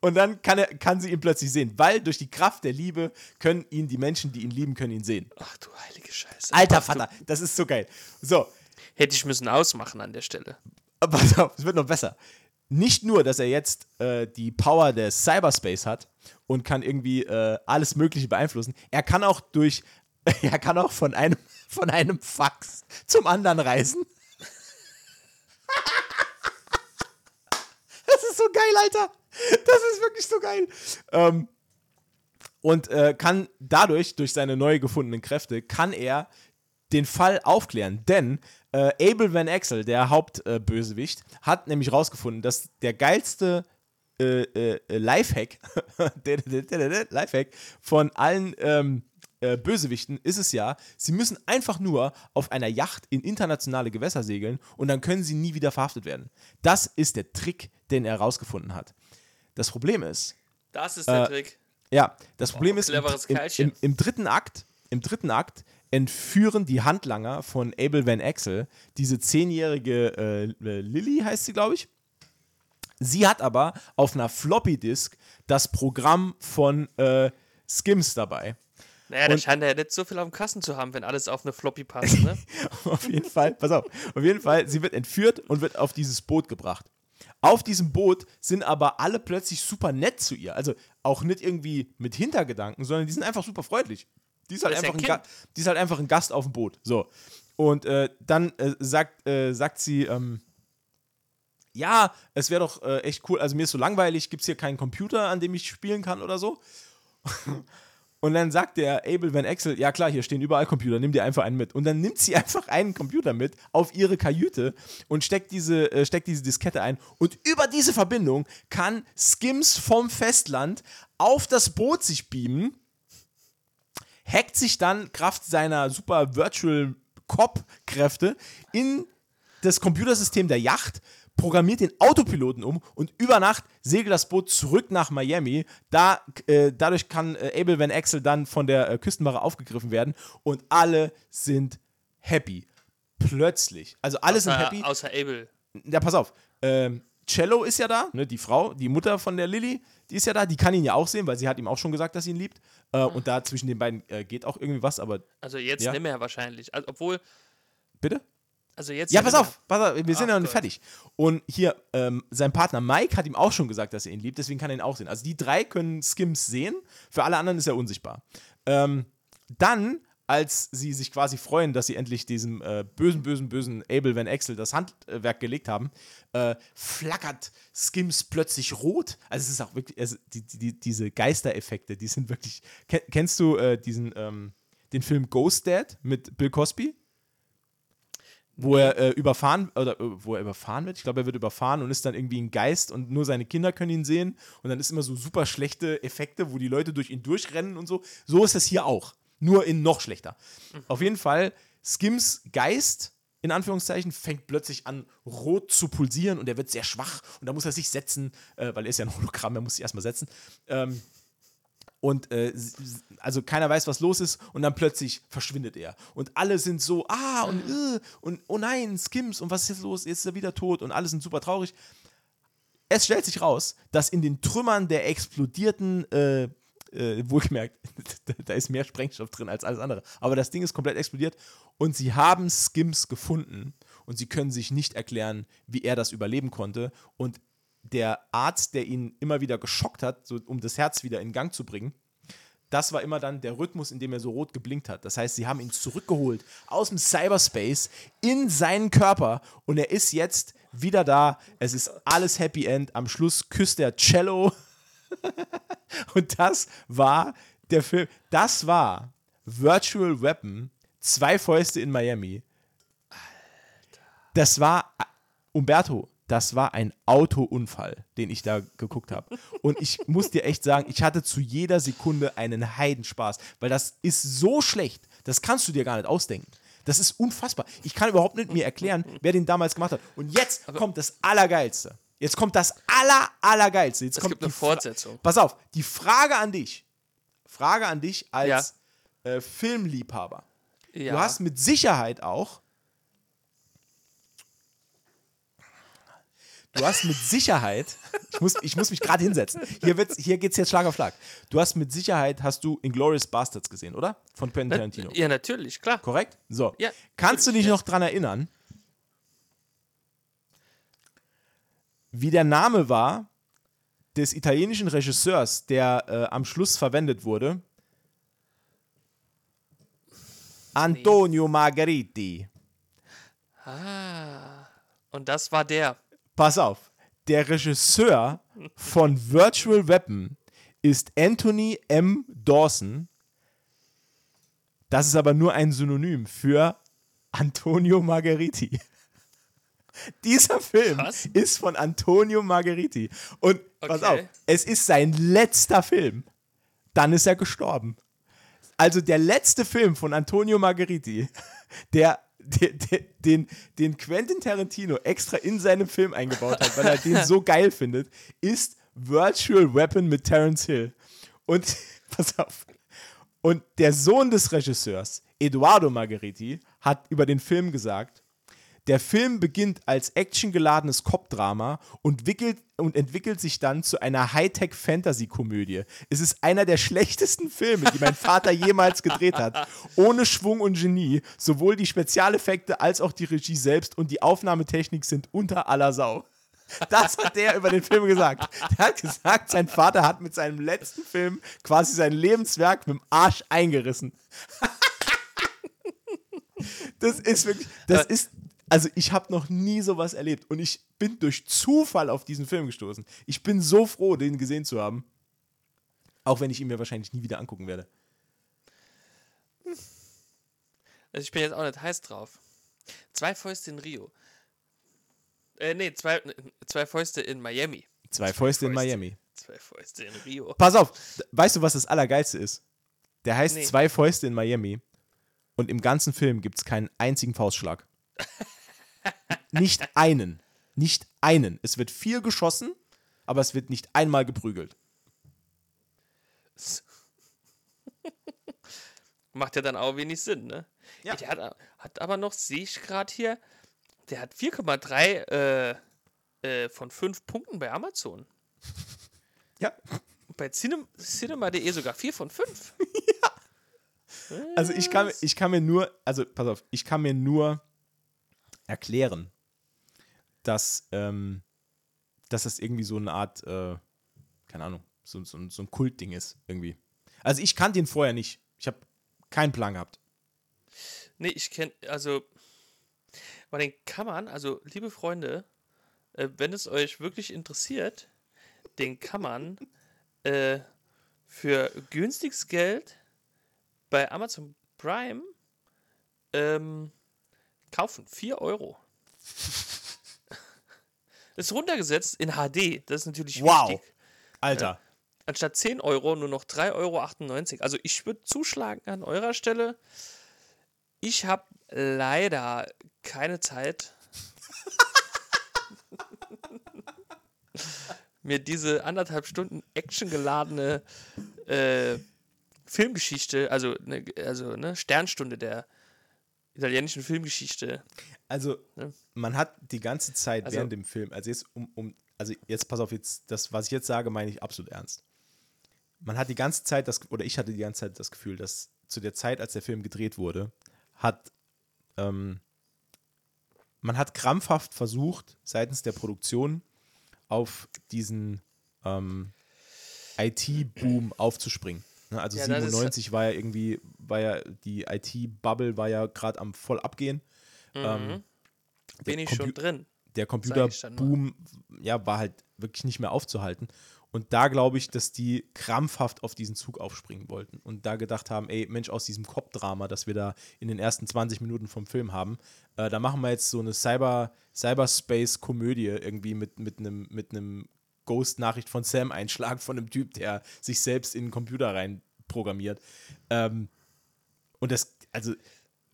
und dann kann, er, kann sie ihn plötzlich sehen, weil durch die Kraft der Liebe können ihn die Menschen, die ihn lieben, können ihn sehen. Ach du heilige Scheiße. Alter Ach, Vater, das ist so geil. So, Hätte ich müssen ausmachen an der Stelle. pass auf, es wird noch besser. Nicht nur, dass er jetzt äh, die Power des Cyberspace hat und kann irgendwie äh, alles Mögliche beeinflussen, er kann auch durch, er kann auch von einem, von einem Fax zum anderen reisen. Das ist so geil, Alter. Das ist wirklich so geil. Ähm, und äh, kann dadurch, durch seine neu gefundenen Kräfte, kann er den Fall aufklären. Denn äh, Abel Van Axel, der Hauptbösewicht, äh, hat nämlich rausgefunden, dass der geilste äh, äh, Lifehack, Lifehack von allen ähm, äh, Bösewichten ist es ja, sie müssen einfach nur auf einer Yacht in internationale Gewässer segeln und dann können sie nie wieder verhaftet werden. Das ist der Trick, den er rausgefunden hat. Das Problem ist, Das ist der Äh, Trick. ja, das Problem ist, im, im, im, dritten Akt, im dritten Akt entführen die Handlanger von Abel Van Axel diese zehnjährige äh, äh, Lilly, heißt sie, glaube ich. Sie hat aber auf einer Floppy-Disk das Programm von äh, Skims dabei. Naja, und- scheint ja nicht so viel auf dem Kassen zu haben, wenn alles auf eine Floppy passt, ne? auf jeden Fall, pass auf, auf jeden Fall, sie wird entführt und wird auf dieses Boot gebracht. Auf diesem Boot sind aber alle plötzlich super nett zu ihr. Also auch nicht irgendwie mit Hintergedanken, sondern die sind einfach super freundlich. Die ist halt, ist einfach, ein Ga- die ist halt einfach ein Gast auf dem Boot. So. Und äh, dann äh, sagt, äh, sagt sie, ähm, ja, es wäre doch äh, echt cool, also mir ist so langweilig, gibt es hier keinen Computer, an dem ich spielen kann oder so? Und dann sagt der Abel Van Axel, ja klar, hier stehen überall Computer, nimm dir einfach einen mit. Und dann nimmt sie einfach einen Computer mit auf ihre Kajüte und steckt diese, äh, steckt diese Diskette ein. Und über diese Verbindung kann Skims vom Festland auf das Boot sich beamen, hackt sich dann Kraft seiner super Virtual Cop-Kräfte in das Computersystem der Yacht, programmiert den Autopiloten um und über Nacht segelt das Boot zurück nach Miami. Da, äh, dadurch kann äh, Abel Van Axel dann von der äh, Küstenwache aufgegriffen werden und alle sind happy. Plötzlich. Also alle sind Außer, happy. außer Abel. Ja, pass auf. Ähm, Cello ist ja da, ne, die Frau, die Mutter von der Lilly, die ist ja da, die kann ihn ja auch sehen, weil sie hat ihm auch schon gesagt, dass sie ihn liebt. Äh, und da zwischen den beiden äh, geht auch irgendwie was, aber Also jetzt Ja. nicht mehr wahrscheinlich. Also, obwohl, bitte? Also jetzt. Ja, pass auf, pass auf, wir sind ja noch nicht fertig. Und hier, ähm, sein Partner Mike hat ihm auch schon gesagt, dass er ihn liebt, deswegen kann er ihn auch sehen. Also die drei können Skims sehen, für alle anderen ist er unsichtbar. Ähm, dann, als sie sich quasi freuen, dass sie endlich diesem äh, bösen, bösen, bösen Abel Van Axel das Handwerk gelegt haben, äh, flackert Skims plötzlich rot. Also es ist auch wirklich, also die, die, diese Geistereffekte, die sind wirklich. Ken, kennst du äh, diesen, ähm, den Film Ghost Dad mit Bill Cosby? Wo er äh, überfahren oder äh, wo er überfahren wird. Ich glaube, er wird überfahren und ist dann irgendwie ein Geist und nur seine Kinder können ihn sehen und dann ist immer so super schlechte Effekte, wo die Leute durch ihn durchrennen und so. So ist es hier auch, nur in noch schlechter. Auf jeden Fall Skims Geist in Anführungszeichen fängt plötzlich an rot zu pulsieren und er wird sehr schwach und da muss er sich setzen, äh, weil er ist ja ein Hologramm, er muss sich erstmal setzen. Ähm, und äh, also keiner weiß, was los ist und dann plötzlich verschwindet er. Und alle sind so, ah und äh, und oh nein, Skims und was ist jetzt los? Jetzt ist er wieder tot und alle sind super traurig. Es stellt sich raus, dass in den Trümmern der explodierten, äh, äh, wohlgemerkt, da- da ist mehr Sprengstoff drin als alles andere, aber das Ding ist komplett explodiert und sie haben Skims gefunden und sie können sich nicht erklären, wie er das überleben konnte und der Arzt, der ihn immer wieder geschockt hat, so, um das Herz wieder in Gang zu bringen, das war immer dann der Rhythmus, in dem er so rot geblinkt hat. Das heißt, sie haben ihn zurückgeholt aus dem Cyberspace in seinen Körper und er ist jetzt wieder da. Es ist alles Happy End. Am Schluss küsst er Cello. und das war der Film. Das war Virtual Weapon, zwei Fäuste in Miami. Das war, Umberto, das war ein Autounfall, den ich da geguckt habe. Und ich muss dir echt sagen, ich hatte zu jeder Sekunde einen Heidenspaß, weil das ist so schlecht, das kannst du dir gar nicht ausdenken. Das ist unfassbar. Ich kann überhaupt nicht mir erklären, wer den damals gemacht hat. Und jetzt kommt das Allergeilste. Jetzt kommt das Aller, Allergeilste. Jetzt Es kommt gibt eine die Fra- Fortsetzung. Pass auf, die Frage an dich. Frage an dich als äh, Filmliebhaber. Ja. Du hast mit Sicherheit auch. Du hast mit Sicherheit. Ich muss, ich muss mich gerade hinsetzen. Hier, wird's, hier geht es jetzt Schlag auf Schlag. Du hast mit Sicherheit, hast du Inglourious Bastards gesehen, oder? Von Quentin Tarantino. ja, natürlich, klar. Korrekt? So. Ja, Kannst du dich noch dran erinnern, wie der Name war des italienischen Regisseurs, der äh, am Schluss verwendet wurde? Antonio Margheriti. Ah. Und das war der. Pass auf, der Regisseur von Virtual Weapon ist Anthony M. Dawson. Das ist aber nur ein Synonym für Antonio Margheriti. Dieser Film Was? ist von Antonio Margheriti. Und pass auf, Okay. es ist sein letzter Film. Dann ist er gestorben. Also der letzte Film von Antonio Margheriti, der, der, den, den Quentin Tarantino extra in seinem Film eingebaut hat, weil er den so geil findet, ist Virtual Weapon mit Terence Hill. Und pass auf. Und der Sohn des Regisseurs, Eduardo Margheriti, hat über den Film gesagt, der Film beginnt als actiongeladenes Cop-Drama und, wickelt, und entwickelt sich dann zu einer Hightech-Fantasy-Komödie. Es ist einer der schlechtesten Filme, die mein Vater jemals gedreht hat. Ohne Schwung und Genie. Sowohl die Spezialeffekte als auch die Regie selbst und die Aufnahmetechnik sind unter aller Sau. Das hat der über den Film gesagt. Der hat gesagt, sein Vater hat mit seinem letzten Film quasi sein Lebenswerk mit dem Arsch eingerissen. Das ist wirklich, das ist, also ich habe noch nie sowas erlebt und ich bin durch Zufall auf diesen Film gestoßen. Ich bin so froh, den gesehen zu haben. Auch wenn ich ihn mir wahrscheinlich nie wieder angucken werde. Also ich bin jetzt auch nicht heiß drauf. Zwei Fäuste in Rio. Äh, nee, zwei, zwei Fäuste in Miami. Zwei Fäuste in Fäuste. Miami. Zwei Fäuste in Rio. Pass auf, weißt du, was das Allergeilste ist? Der heißt Nee. Zwei Fäuste in Miami und im ganzen Film gibt es keinen einzigen Faustschlag. nicht einen. Nicht einen. Es wird viel geschossen, aber es wird nicht einmal geprügelt. Macht ja dann auch wenig Sinn, ne? Ja. Der hat, hat aber noch, sehe ich gerade hier, der hat 4,3 äh, äh, von fünf Punkten bei Amazon. Ja. Bei Cinem Cinema.de sogar vier von fünf. Also ich kann, ich kann mir nur, also pass auf, ich kann mir nur erklären, dass, ähm, dass das irgendwie so eine Art, äh, keine Ahnung, so, so, so ein Kultding ist irgendwie. Also ich kannte ihn vorher nicht. Ich habe keinen Plan gehabt. Nee, ich kenne, also, bei den kann man, also, liebe Freunde, äh, wenn es euch wirklich interessiert, den kann man äh, für günstiges Geld bei Amazon Prime ähm, kaufen. 4 Euro. ist runtergesetzt in HD. Das ist natürlich Wow. wichtig. Alter. Anstatt 10 Euro nur noch 3,98 Euro. Also ich würde zuschlagen an eurer Stelle. Ich habe leider keine Zeit, mir diese anderthalb Stunden actiongeladene äh, Filmgeschichte, also, ne, also ne, Sternstunde der italienischen Filmgeschichte. Also, Ja. man hat die ganze Zeit Also- während dem Film, also jetzt um, um, also jetzt pass auf, jetzt, das, was ich jetzt sage, meine ich absolut ernst. Man hat die ganze Zeit das, oder ich hatte die ganze Zeit das Gefühl, dass zu der Zeit, als der Film gedreht wurde, hat ähm, man hat krampfhaft versucht, seitens der Produktion auf diesen ähm, IT-Boom aufzuspringen. Ne, Also Ja, das ist- 97 war ja irgendwie, war ja die IT-Bubble war ja gerade am voll abgehen. Ähm, Mhm. Bin ich schon Compu- drin. der Computerboom ja, war halt wirklich nicht mehr aufzuhalten. Und da glaube ich, dass die krampfhaft auf diesen Zug aufspringen wollten und da gedacht haben, ey, Mensch, aus diesem Cop-Drama, das wir da in den ersten 20 Minuten vom Film haben, äh, da machen wir jetzt so eine Cyber, Cyberspace-Komödie irgendwie mit, mit einem mit einem Ghost-Nachricht von Sam-Einschlag von einem Typ, der sich selbst in den Computer rein programmiert. Ähm, und das, also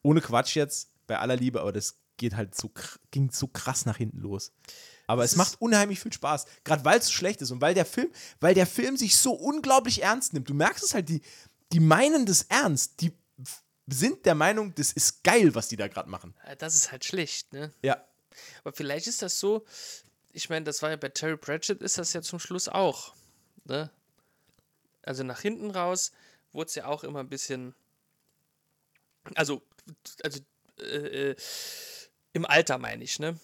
ohne Quatsch jetzt, bei aller Liebe, aber das geht halt so, ging so krass nach hinten los. Aber Das es macht unheimlich viel Spaß, gerade weil es so schlecht ist und weil der Film, weil der Film sich so unglaublich ernst nimmt. Du merkst es halt, die, die meinen das ernst, die sind der Meinung, das ist geil, was die da gerade machen. Äh, Das ist halt schlecht, ne? Ja, Aber vielleicht ist das so, ich meine, das war ja bei Terry Pratchett, ist das ja zum Schluss auch. Ne? Also nach hinten raus wurde es ja auch immer ein bisschen. Also, also äh, äh, im Alter meine ich, ne?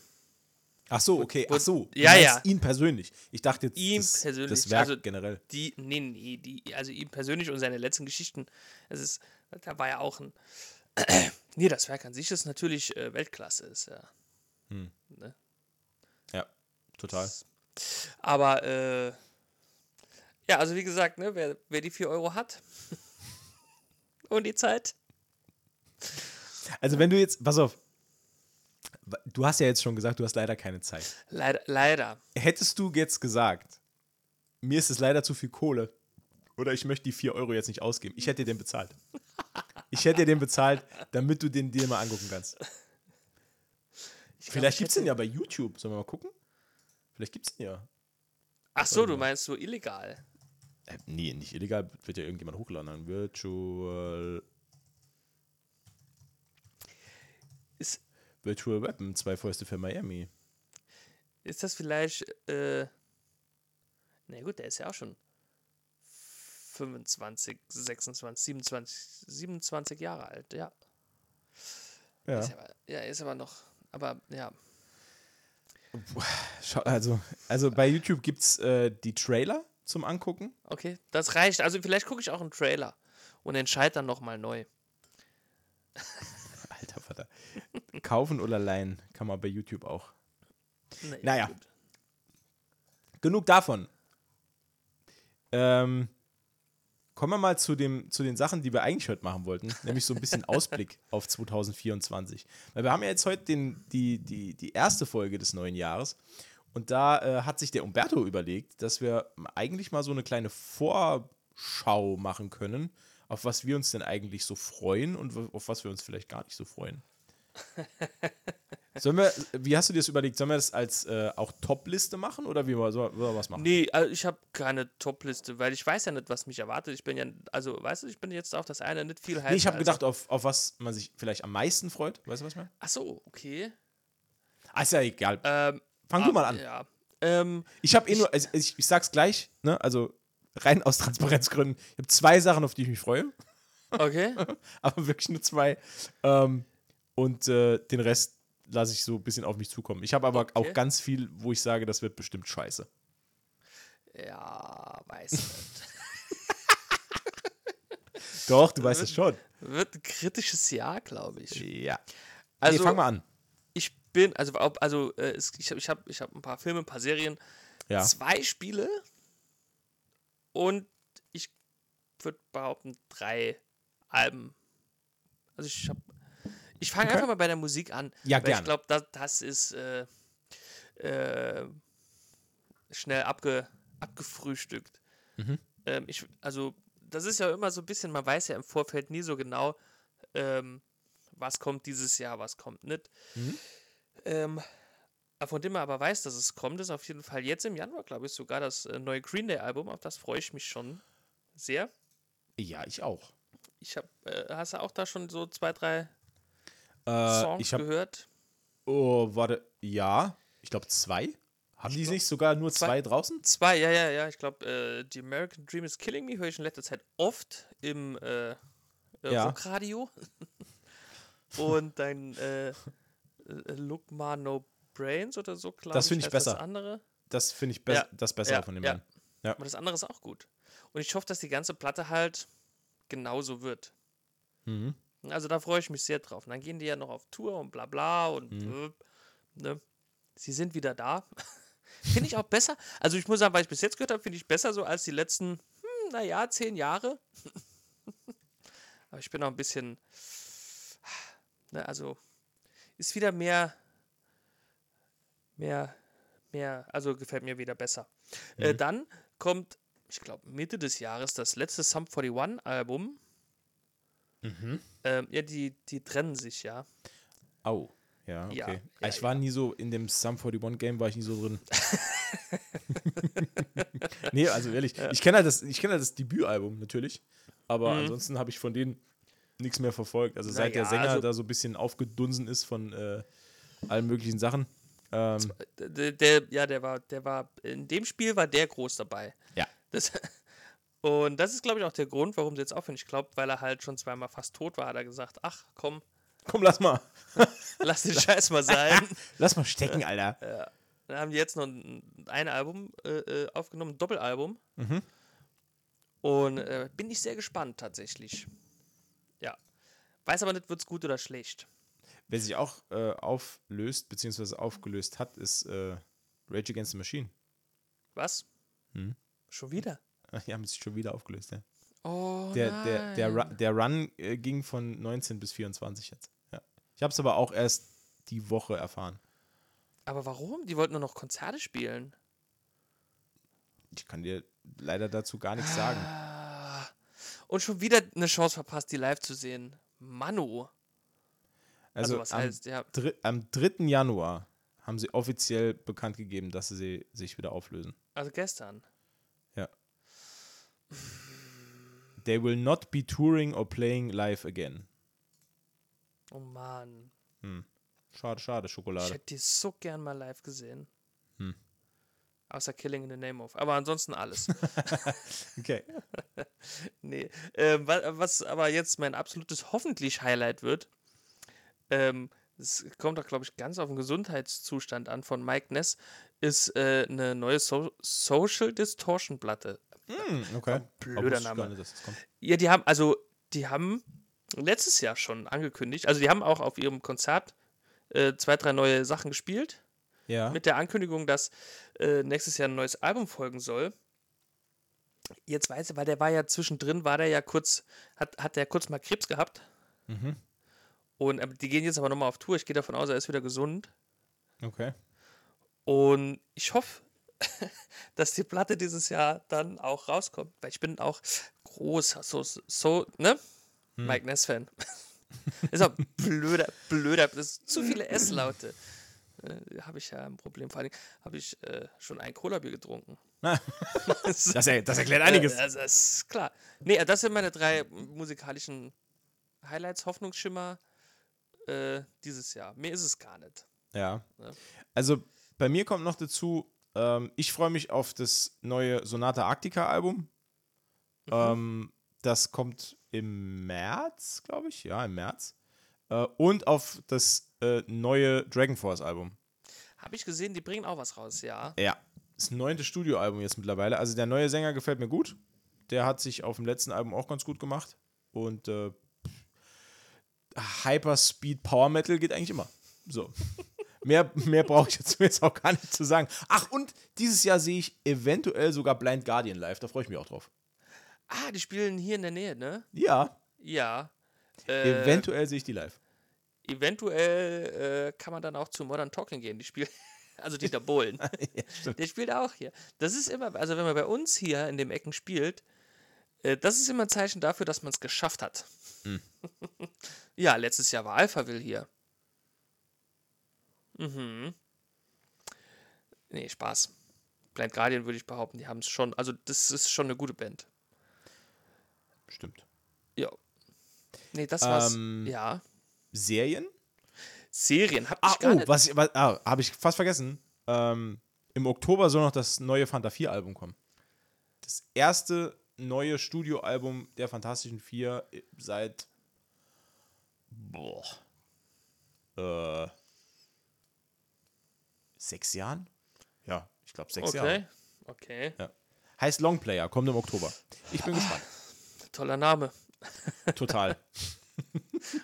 ach so, okay, ach so. Ja, ja. ihn persönlich. Ich dachte jetzt Ihm das, persönlich, das Werk also- generell. Die, nee, nee, die, also ihm persönlich und seine letzten Geschichten, es ist, da war ja auch ein. nee, das Werk an sich ist natürlich äh, Weltklasse, ist ja. Ja, total. Aber äh, ja, also wie gesagt, ne, wer, wer die 4 Euro hat und die Zeit, Also wenn du jetzt, pass auf, du hast ja jetzt schon gesagt, du hast leider keine Zeit. leider, leider. Hättest du jetzt gesagt, mir ist es leider zu viel Kohle oder ich möchte die 4 Euro jetzt nicht ausgeben, ich hätte dir den bezahlt. Ich hätte dir den bezahlt, damit du den dir mal angucken kannst. Ich Vielleicht ich gibt es den ja bei YouTube. Sollen wir mal gucken? Vielleicht gibt es den ja. Ach so, du meinst so illegal. Äh, nee, nicht illegal, wird ja irgendjemand hochladen. Virtual, Ist, Virtual Weapon, zwei Fäuste für Miami. ist das vielleicht, äh, na gut, der ist ja auch schon 25, 26, 27, 27 Jahre alt, ja. Ja. Ist aber, ja, ist aber noch, aber ja. Also, also bei YouTube gibt es äh, die Trailer zum Angucken. Okay, das reicht. Also vielleicht gucke ich auch einen Trailer und entscheide dann nochmal neu. Alter Vater. Kaufen oder leihen kann man bei YouTube auch. Nee, Naja. gut. Genug davon. Ähm, kommen wir mal zu, dem, zu den Sachen, die wir eigentlich heute machen wollten, nämlich so ein bisschen Ausblick auf 2024. Weil wir haben ja jetzt heute den, die, die, die erste Folge des neuen Jahres und da äh, hat sich der Umberto überlegt, dass wir eigentlich mal so eine kleine Vorschau machen können, auf was wir uns denn eigentlich so freuen und auf was wir uns vielleicht gar nicht so freuen. Sollen wir, wie hast du dir das überlegt? Sollen wir das als äh, auch Top-Liste machen oder wie soll, soll wir was machen? Nee, also ich habe keine Top-Liste, weil ich weiß ja nicht, was mich erwartet. Ich bin ja, also weißt du, ich bin jetzt auf das eine nicht viel heißer. Nee, ich habe als- gedacht, auf, auf was man sich vielleicht am meisten freut. Weißt du, was ich meine? Ach so, okay. Ah, ist ja egal. Ähm, Fang ah, du mal an. Ja, Ähm, Ich habe eh nur, also ich, ich sag's gleich, ne? Also rein aus Transparenzgründen. Ich habe zwei Sachen, auf die ich mich freue, okay. aber wirklich nur zwei. Ähm, und äh, den Rest lasse ich so ein bisschen auf mich zukommen. Ich habe aber Okay. auch ganz viel, wo ich sage, das wird bestimmt scheiße. ja, weiß nicht. Doch, du weißt es schon. Wird ein kritisches Jahr, glaube ich. Ja. Also, nee, fang mal an. ich bin, also, also äh, ich habe ich hab, ich hab ein paar Filme, ein paar Serien, Ja. zwei Spiele und ich würde behaupten, drei Alben. Also ich habe. Ich fange Okay. einfach mal bei der Musik an. Ja, weil gerne. Ich glaube, das, das ist äh, äh, schnell abge, abgefrühstückt. Mhm. Ähm, ich, also, das ist ja immer so ein bisschen, man weiß ja im Vorfeld nie so genau, ähm, was kommt dieses Jahr, was kommt nicht. Mhm. Ähm, von dem man aber weiß, dass es kommt, ist auf jeden Fall jetzt im Januar, glaube ich, sogar das äh, neue Green Day Album. Auf das freue ich mich schon sehr. Ja, ich auch. Ich habe, äh, hast du auch da schon so zwei, drei Äh, Songs ich habe, gehört? oh, warte, ja, ich glaube zwei. Haben die nicht sogar nur zwei, Zwei. draußen? Zwei, ja, ja, ja. Ich glaube, äh, The American Dream is Killing Me höre ich in letzter Zeit oft im äh, äh, Ja. Rockradio. Und dein äh, äh, Look Ma No Brains oder so, glaube Das finde ich heißt besser. Das andere. Das finde ich be Ja, das Bessere ja, von dem ja. Mann. Aber das andere ist auch gut. Und ich hoffe, dass die ganze Platte halt genauso wird. Mhm. Also da freue ich mich sehr drauf. Und dann gehen die ja noch auf Tour und bla bla und Mhm. äh, ne. Sie sind wieder da. finde ich auch besser. Also ich muss sagen, weil ich bis jetzt gehört habe, finde ich besser so als die letzten, hm, naja, zehn Jahre. Aber ich bin auch ein bisschen, ne, also ist wieder mehr, mehr, mehr, also gefällt mir wieder besser. Äh, dann kommt, ich glaube, Mitte des Jahres das letzte Sum 41 Album. Mhm. Ähm, ja, die, die trennen sich ja. Au. Ja, okay. Ja, Ah, ja, ich war nie so, in dem Sum 41 Game war ich nie so drin. nee, also ehrlich, ich kenne halt, das- ich kenn halt das Debütalbum natürlich, aber ansonsten habe ich von denen nichts mehr verfolgt. Also seit der Mhm. Sänger also- da so ein bisschen aufgedunsen ist von äh, allen möglichen Sachen. Ähm, Der, der, ja, der war, der war, in dem Spiel war der groß dabei. ja. Das, und das ist, glaube ich, auch der Grund, warum sie jetzt aufhören. Ich glaube, weil er halt schon zweimal fast tot war, hat er gesagt, ach komm, Komm, lass mal. lass den Scheiß mal sein. Lass mal stecken, Alter. Dann haben die jetzt noch ein, ein Album äh, äh, aufgenommen, ein Doppelalbum. Mhm. Und äh, bin ich sehr gespannt tatsächlich. Ja. Weiß aber nicht, wird es gut oder schlecht. Wer sich auch äh, auflöst, beziehungsweise aufgelöst hat, ist äh, Rage Against the Machine. Was? Hm. Schon wieder? Die haben sich schon wieder aufgelöst, ja. Oh, Der, der, der, nein. Ru der Run äh, ging von 19 bis 24 jetzt. Ja. Ich habe es aber auch erst die Woche erfahren. Aber warum? Die wollten nur noch Konzerte spielen. Ich kann dir leider dazu gar nichts sagen. Ah. Und schon wieder eine Chance verpasst, die live zu sehen. Manu. Also, Also, am, heißt, ja. dri am 3. Januar haben sie offiziell bekannt gegeben, dass sie sich wieder auflösen. Also gestern. They will not be touring or playing live again. Oh Mann. Schade, schade, Ich Schokolade. hätte die so gern mal live gesehen. Hm. Außer Killing in the Name of. Aber ansonsten alles. Okay. nee. Ähm, wa- was aber jetzt mein absolutes hoffentlich Highlight wird, ähm, es kommt doch, glaube ich, ganz auf den Gesundheitszustand an von Mike Ness, ist äh, eine neue so Social Distortion Platte. Hm, okay. blöder Name. Nicht, das kommt. Ja, die haben, also, die haben letztes Jahr schon angekündigt, also die haben auch auf ihrem Konzert äh, zwei, drei neue Sachen gespielt, Ja. mit der Ankündigung, dass äh, nächstes Jahr ein neues Album folgen soll. Jetzt weiß ich, weil der war ja zwischendrin, war der ja kurz, hat, hat der kurz mal Krebs gehabt. Mhm. Und äh, die gehen jetzt aber nochmal auf Tour. Ich gehe davon aus, er ist wieder gesund. Okay. Und ich hoffe, dass die Platte dieses Jahr dann auch rauskommt. Weil ich bin auch großer, so, so ne? Mike Ness-Fan. ist auch blöder, blöder. Das ist zu viele S-Laute. Äh, habe ich ja ein Problem. Vor allem habe ich äh, schon ein Cola-Bier getrunken. Das, das erklärt einiges. Äh, das ist klar. Nee, das sind meine drei musikalischen Highlights, Hoffnungsschimmer äh, dieses Jahr. Mehr ist es gar nicht. Ja. Ja. Also bei mir kommt noch dazu, Ähm, ich freue mich auf das neue Sonata Arctica Album. Mhm. Ähm, das kommt im März, glaube ich. Ja, im März. Äh, und auf das äh, neue Dragon Force Album. Habe ich gesehen, die bringen auch was raus, ja. Ja. Das neunte Studioalbum jetzt mittlerweile. Also der neue Sänger gefällt mir gut. Der hat sich auf dem letzten Album auch ganz gut gemacht. Und äh, Hyperspeed Power Metal geht eigentlich immer. So. mehr mehr brauche ich jetzt, jetzt auch gar nicht zu sagen. Ach, und dieses Jahr sehe ich eventuell sogar Blind Guardian live. Da freue ich mich auch drauf. Ah, die spielen hier in der Nähe, ne? Ja, Ja. Äh, eventuell sehe ich die live. eventuell äh, kann man dann auch zu Modern Talking gehen. Die spielen, also Dieter Bohlen. ja. Der spielt auch hier. Das ist immer, also wenn man bei uns hier in dem Ecken spielt, äh, das ist immer ein Zeichen dafür, dass man es geschafft hat. Hm. ja, letztes Jahr war Alphaville hier. Mhm. Nee, Spaß. Blind Guardian würde ich behaupten, die haben es schon, also das ist schon eine gute Band. Stimmt. Ja. Nee, das war's. Ähm, ja. Serien? Serien hab Ah, ich gar oh, nicht. was, was ah, habe ich fast vergessen. Ähm, Im Oktober soll noch das neue Fanta 4 Album kommen. Das erste neue Studioalbum der Fantastischen Vier äh, seit boah, äh, sechs Jahren? Ja, ich glaube sechs Okay. Jahre. Okay. Heißt Longplayer, kommt im Oktober. Ich bin gespannt. Toller Name. Total.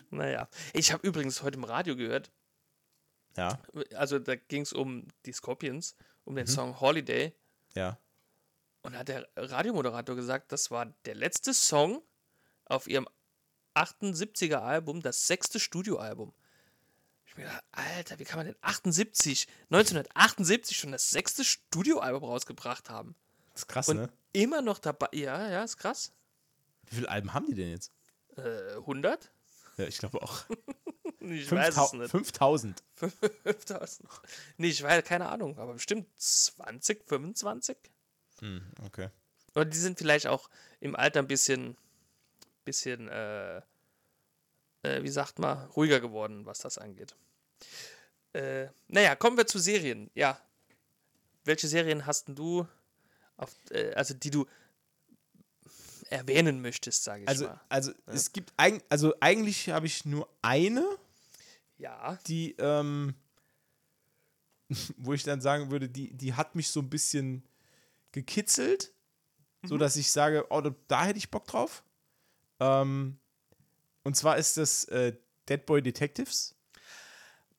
Naja. Ich habe übrigens heute im Radio gehört, Ja, also da ging es um die Scorpions, um Mhm. den Song Holiday. ja. Und da hat der Radiomoderator gesagt, das war der letzte Song auf ihrem 78er Album, das sechste Studioalbum. Mir gedacht, Alter, wie kann man denn 78, 1978 schon das sechste Studioalbum rausgebracht haben? Das ist krass, Und ne? immer noch dabei. Ja, ja, ist krass. Wie viele Alben haben die denn jetzt? Äh, 100? Ja, ich glaube auch. Ich weiß es nicht. 5000. 5000. Nee, ich weiß, keine Ahnung, aber bestimmt 20, 25? Hm, okay. Oder die sind vielleicht auch im Alter ein bisschen, bisschen, äh, äh, wie sagt man, ruhiger geworden, was das angeht. Äh, naja, kommen wir zu Serien. Ja. Welche Serien hast du, auf, äh, also die du erwähnen möchtest, sage ich Also, mal? also es gibt eig also eigentlich habe ich nur eine, Ja. die, ähm, wo ich dann sagen würde, die, die hat mich so ein bisschen gekitzelt, so dass ich sage, oh, da, da hätte ich Bock drauf. Ähm, und zwar ist das äh, Dead Boy Detectives.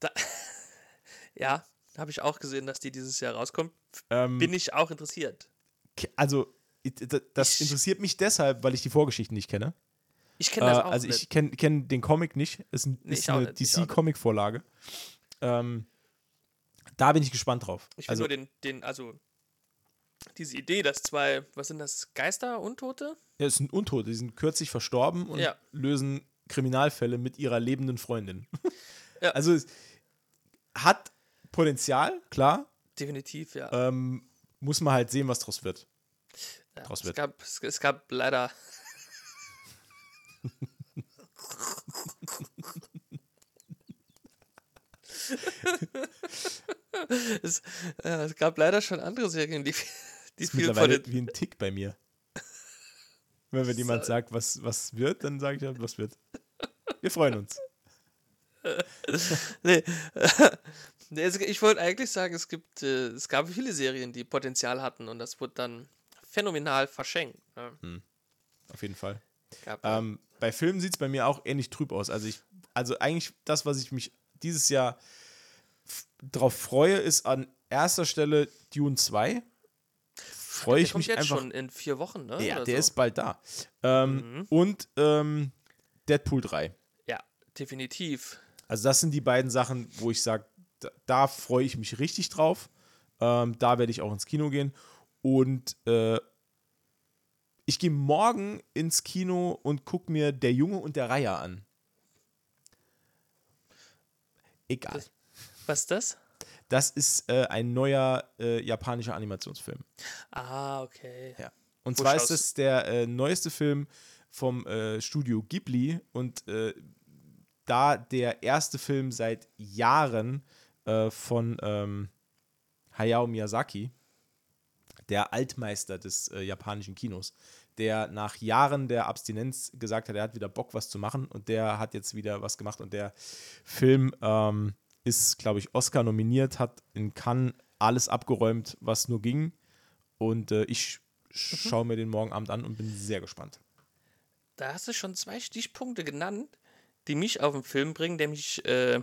Ja, habe ich auch gesehen, dass die dieses Jahr rauskommt. Ähm, Bin ich auch interessiert. also das Ich- interessiert mich deshalb, weil ich die Vorgeschichten nicht kenne. Ich Äh, kenne das auch also nicht. ich kenne kenn den Comic nicht. Es ist, ein- Nee, ist eine. DC-Comic-Vorlage. Ähm, da bin ich gespannt drauf. Ich will also, nur den, den, also diese Idee, dass zwei, was sind das, Geister, Untote? Ja, es sind Untote, die sind kürzlich verstorben und Ja. lösen Kriminalfälle mit ihrer lebenden Freundin. Ja. Also es hat Potenzial, klar. Definitiv, ja. Ähm, muss man halt sehen, was draus wird. ja. draus Es, wird. gab, es, es gab leider. es, äh, es gab leider schon andere Serien, die, die Ist viel von mittlerweile wie ein Tick bei mir. Wenn mir jemand sagt, was, was wird, dann sage ich halt, was wird. Wir freuen uns. Nee. Ich wollte eigentlich sagen, es gibt, äh, es gab viele Serien, die Potenzial hatten und das wurde dann phänomenal verschenkt. Ne? Auf jeden Fall. Ähm, bei Filmen sieht es bei mir auch ähnlich trüb aus. Also ich, also eigentlich das, was ich mich dieses Jahr drauf freue, ist an erster Stelle Dune 2. Freue ich mich jetzt einfach. schon in vier Wochen, ne? ja, oder der so. ist bald da. Ähm, Und ähm, Deadpool 3. Ja, definitiv. Also das sind die beiden Sachen, wo ich sage, da, da freue ich mich richtig drauf. Ähm, da werde ich auch ins Kino gehen. Und äh, ich gehe morgen ins Kino und gucke mir Der Junge und der Reiher an. Egal. Was ist das? Das ist äh, ein neuer äh, japanischer Animationsfilm. Ah, okay. Ja. Und Wo zwar schaust ist es der äh, neueste Film vom äh, Studio Ghibli und äh, da der erste Film seit Jahren äh, von ähm, Hayao Miyazaki der Altmeister des äh, japanischen Kinos, der nach Jahren der Abstinenz gesagt hat, er hat wieder Bock, was zu machen und der hat jetzt wieder was gemacht und der Film ähm, ist, glaube ich, Oscar nominiert, hat in Cannes alles abgeräumt, was nur ging und äh, ich schaue mir den morgen Abend an und bin sehr gespannt. Da hast du schon zwei Stichpunkte genannt, die mich auf den Film bringen, der mich, äh,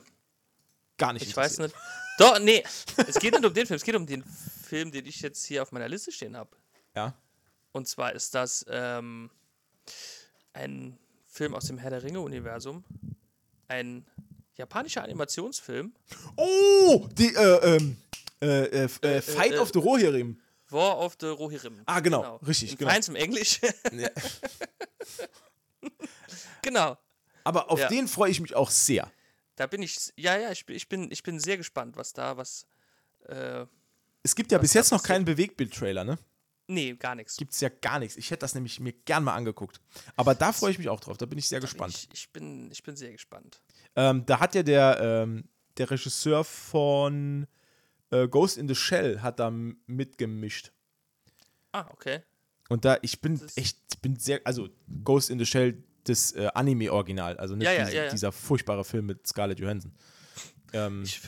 Gar nicht ich weiß nicht. Doch, nee, es geht nicht um den Film, es geht um den Film, den ich jetzt hier auf meiner Liste stehen habe. Ja. Und zwar ist das ähm, ein Film aus dem Herr der Ringe-Universum. Ein japanischer Animationsfilm. Oh, die, äh, ähm, äh, äh, äh, Fight äh, of the Rohirrim. War of the Rohirrim. Ah, genau, richtig, In genau. Feins im Englisch. Ja. genau. Aber auf Ja. den freue ich mich auch sehr. Da bin ich, ja, ja, ich, bin- ich, bin, ich bin sehr gespannt, was da, was, äh, Es gibt ja bis jetzt noch keinen Bewegtbild-Trailer, ne? nee, gar nichts. Gibt es ja gar nichts. Ich hätte das nämlich mir gern mal angeguckt. Aber da freue ich mich auch drauf. Da bin ich sehr Da bin gespannt. Ich, ich, bin, ich bin sehr gespannt. Ähm, da hat ja der, ähm, der Regisseur von äh, Ghost in the Shell hat da mitgemischt. Ah, okay. Und da, ich bin echt, bin sehr, also Ghost in the Shell, das äh, Anime-Original, also nicht Ja, ja, diese, ja, dieser furchtbare Film mit Scarlett Johansson. Ähm, Ich,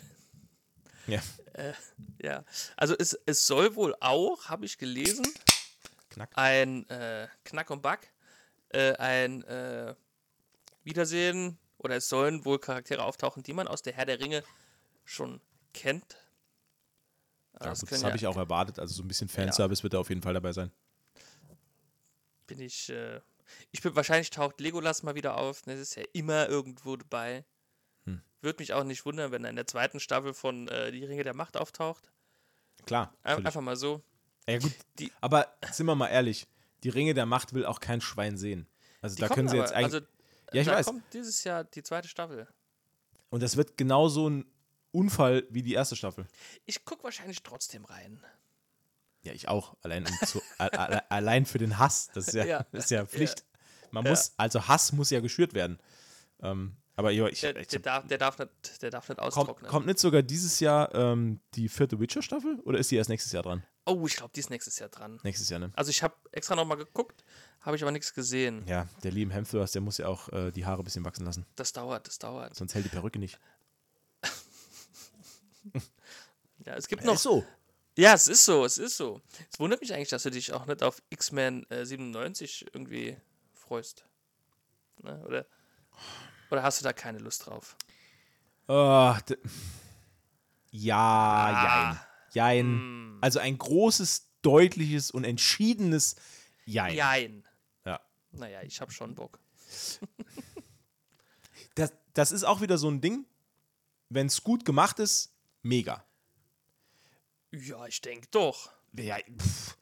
ja, ja. Also es, es soll wohl auch, habe ich gelesen, knack. ein äh, Knack und Back, äh, ein äh, Wiedersehen oder es sollen wohl Charaktere auftauchen, die man aus der Herr der Ringe schon kennt. Ja, das das habe ich auch erwartet. Also so ein bisschen Fanservice wird da auf jeden Fall dabei sein. bin ich, äh, ich bin wahrscheinlich taucht Legolas mal wieder auf. ne, Das ist ja immer irgendwo dabei. Hm. Würde mich auch nicht wundern, wenn er in der zweiten Staffel von äh, Die Ringe der Macht auftaucht. Klar. Natürlich. Einfach mal so. Ja, gut. Die- aber sind wir mal ehrlich, die Ringe der Macht will auch kein Schwein sehen. Also da können sie aber, jetzt eigentlich. Also, ja, ich da weiß. kommt dieses Jahr die zweite Staffel. Und das wird genauso ein Unfall wie die erste Staffel. Ich gucke wahrscheinlich trotzdem rein. Ja, ich auch. Allein, um zu, allein für den Hass. Das ist ja, Ja. Das ist ja Pflicht. Man Ja. muss, also Hass muss ja geschürt werden. Ähm, aber ja, ich, Der, ich, der, darf, der, darf nicht, der darf nicht kommt, austrocknen. kommt nicht sogar dieses Jahr ähm, die vierte Witcher-Staffel oder ist die erst nächstes Jahr dran? Oh, ich glaube, die ist nächstes Jahr dran. Nächstes Jahr, ne? Also ich habe extra nochmal geguckt, habe ich aber nichts gesehen. Ja, der Liam Hemsworth, der muss ja auch äh, die Haare ein bisschen wachsen lassen. Das dauert, das dauert. Sonst hält die Perücke nicht. Ja, es gibt Ja, noch. so. Ja, es ist so, es ist so. Es wundert mich eigentlich, dass du dich auch nicht auf X-Men äh, 97 irgendwie freust. Ne? Oder, oder hast du da keine Lust drauf? Oh, ja, Ah. jein. Jein. Hm. Also ein großes, deutliches und entschiedenes Jein. Jein. Ja. Naja, ich habe schon Bock. Das, das ist auch wieder so ein Ding, wenn es gut gemacht ist, mega. Ja, ich denke doch. Ja, pff.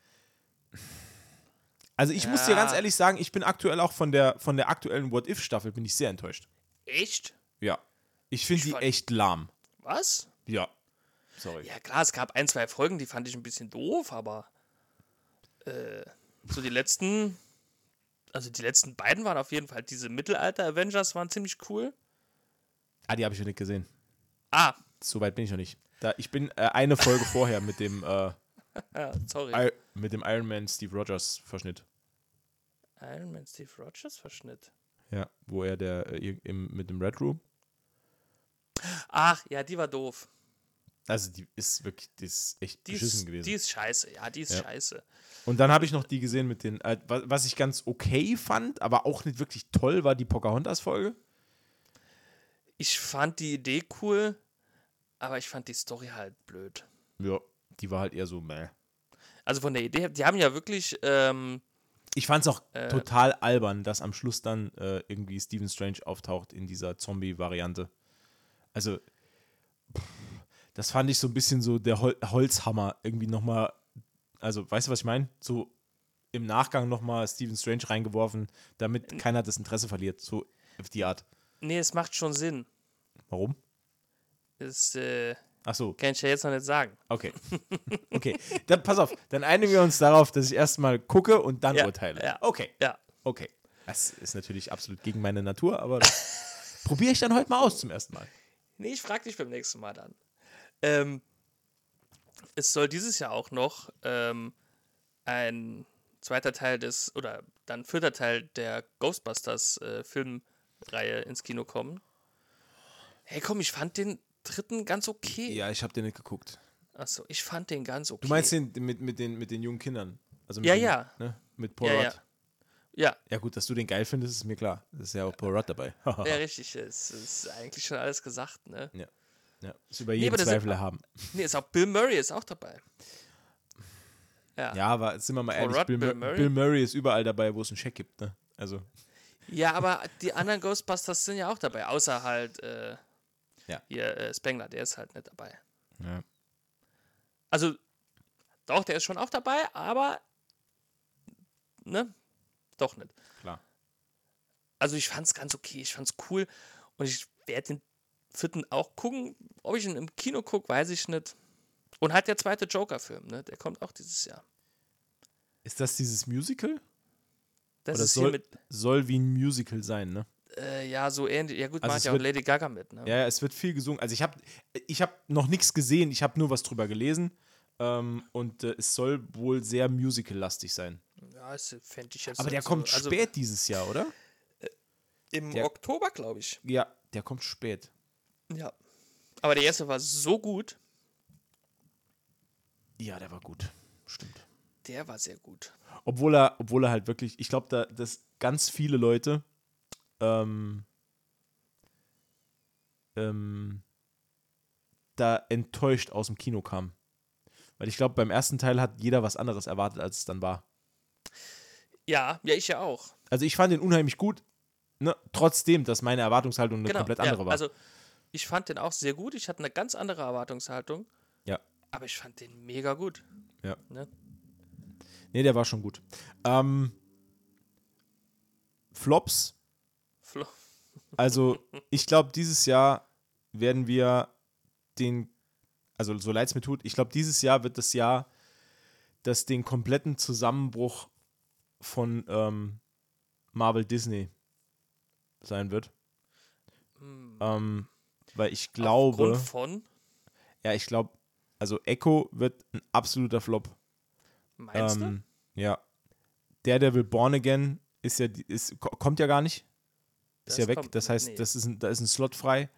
Also ich muss dir Ja. ganz ehrlich sagen, ich bin aktuell auch von der, von der aktuellen What-If-Staffel bin ich sehr enttäuscht. Echt? Ja. Ich finde die fand- echt lahm. Was? Ja. Sorry. Ja, klar, es gab ein, zwei Folgen, die fand ich ein bisschen doof, aber äh, so die letzten, also die letzten beiden waren auf jeden Fall, diese Mittelalter-Avengers waren ziemlich cool. Ah, die habe ich noch nicht gesehen. Ah, So weit bin ich noch nicht. Da, ich bin äh, eine Folge vorher mit dem, äh, sorry. I mit dem Iron Man Steve Rogers Verschnitt. Iron Man Steve Rogers Verschnitt. Ja, wo er der äh, im, mit dem Red Room. Ach, ja, die war doof. Also die ist wirklich, die ist echt Die beschissen ist, gewesen. die ist scheiße, ja, die ist Ja. scheiße. Und dann habe ich noch die gesehen mit den, äh, wa- was ich ganz okay fand, aber auch nicht wirklich toll, war die Pocahontas-Folge. Ich fand die Idee cool, aber ich fand die Story halt blöd. Ja, die war halt eher so, meh. Also von der Idee, die haben ja wirklich, ähm, Ich fand es auch Äh. total albern, dass am Schluss dann äh, irgendwie Stephen Strange auftaucht in dieser Zombie-Variante. Also, pff, das fand ich so ein bisschen so der Hol Holzhammer irgendwie nochmal. Also, weißt du, was ich meine? So im Nachgang nochmal Stephen Strange reingeworfen, damit keiner das Interesse verliert. So auf die Art. nee, es macht schon Sinn. Warum? Das äh, Ach so, kann ich ja jetzt noch nicht sagen. okay. Okay, dann pass auf. Dann einigen wir uns darauf, dass ich erstmal gucke und dann Ja, urteile. ja. Okay. Ja, Okay. Das ist natürlich absolut gegen meine Natur, aber das probiere ich dann heute mal aus zum ersten Mal. Nee, ich frage dich beim nächsten Mal dann. Ähm, es soll dieses Jahr auch noch ähm, ein zweiter Teil des, oder dann vierter Teil der Ghostbusters äh, Filmreihe ins Kino kommen. Hey komm, ich fand den dritten ganz okay. Ja, ich habe den nicht geguckt. Achso, ich fand den ganz okay. Du meinst den mit, mit, den, mit den jungen Kindern? Also mit Ja, den, ja. Ne? Mit Paul Ja, Rudd. ja. Ja, Ja, gut, dass du den geil findest, ist mir klar. Das ist ja auch Paul Rudd dabei. ja, richtig. Es ist eigentlich schon alles gesagt, ne? ja. ja. Ist über Nee, jeden sind- Zweifel erhaben. Nee, ist auch Bill Murray ist auch dabei. Ja. Ja, aber sind wir mal Paul ehrlich, Rudd, Bill, Bill Bill, Murray? Bill Murray ist überall dabei, wo es einen Scheck gibt. Ne? Also, Ja, aber die anderen Ghostbusters sind ja auch dabei, außer halt äh, Ja. hier äh, Spengler, der ist halt nicht dabei. ja. Also, doch, der ist schon auch dabei, aber ne? Doch nicht. klar. Also ich fand's ganz okay, ich fand's cool und ich werde den vierten auch gucken. Ob ich ihn im Kino gucke, weiß ich nicht. Und halt der zweite Joker-Film, ne? Der kommt auch dieses Jahr. Ist das dieses Musical? Das Oder ist soll, hier mit, soll wie ein Musical sein, ne? Äh, ja, so ähnlich. Ja gut, Also macht ja auch Lady Gaga mit, ne? Ja, es wird viel gesungen. Also ich habe ich hab noch nichts gesehen, ich habe nur was drüber gelesen. Ähm, und äh, es soll wohl sehr musical-lastig sein. Ja, das fände ich jetzt Aber der so- kommt also spät dieses Jahr, oder? Im Der- Oktober, glaube ich. Ja, der kommt spät. Ja. Aber der erste war so gut. Ja, der war gut. Stimmt. Der war sehr gut. Obwohl er, obwohl er halt wirklich, ich glaube, da, dass ganz viele Leute ähm, ähm, da enttäuscht aus dem Kino kamen. Weil ich glaube, beim ersten Teil hat jeder was anderes erwartet, als es dann war. Ja, ja, ich ja auch. Also ich fand den unheimlich gut, ne? trotzdem, dass meine Erwartungshaltung eine Genau. komplett ja, andere war. Also, ich fand den auch sehr gut. Ich hatte eine ganz andere Erwartungshaltung. ja, Aber ich fand den mega gut. ja. Ne? Nee, der war schon gut. Ähm, Flops, Flo Also, ich glaube, dieses Jahr werden wir den, also so leid es mir tut, ich glaube, dieses Jahr wird das Jahr, das den kompletten Zusammenbruch von ähm, Marvel Disney sein wird. Ähm, weil ich glaube, Aufgrund von, ja, ich glaube, also Echo wird ein absoluter Flop. meinst Ähm, ja. Daredevil Born Again ist ja, ist, ko- kommt ja gar nicht. Ist Das ja weg. das heißt, nee. das ist ein, da ist ein Slot frei.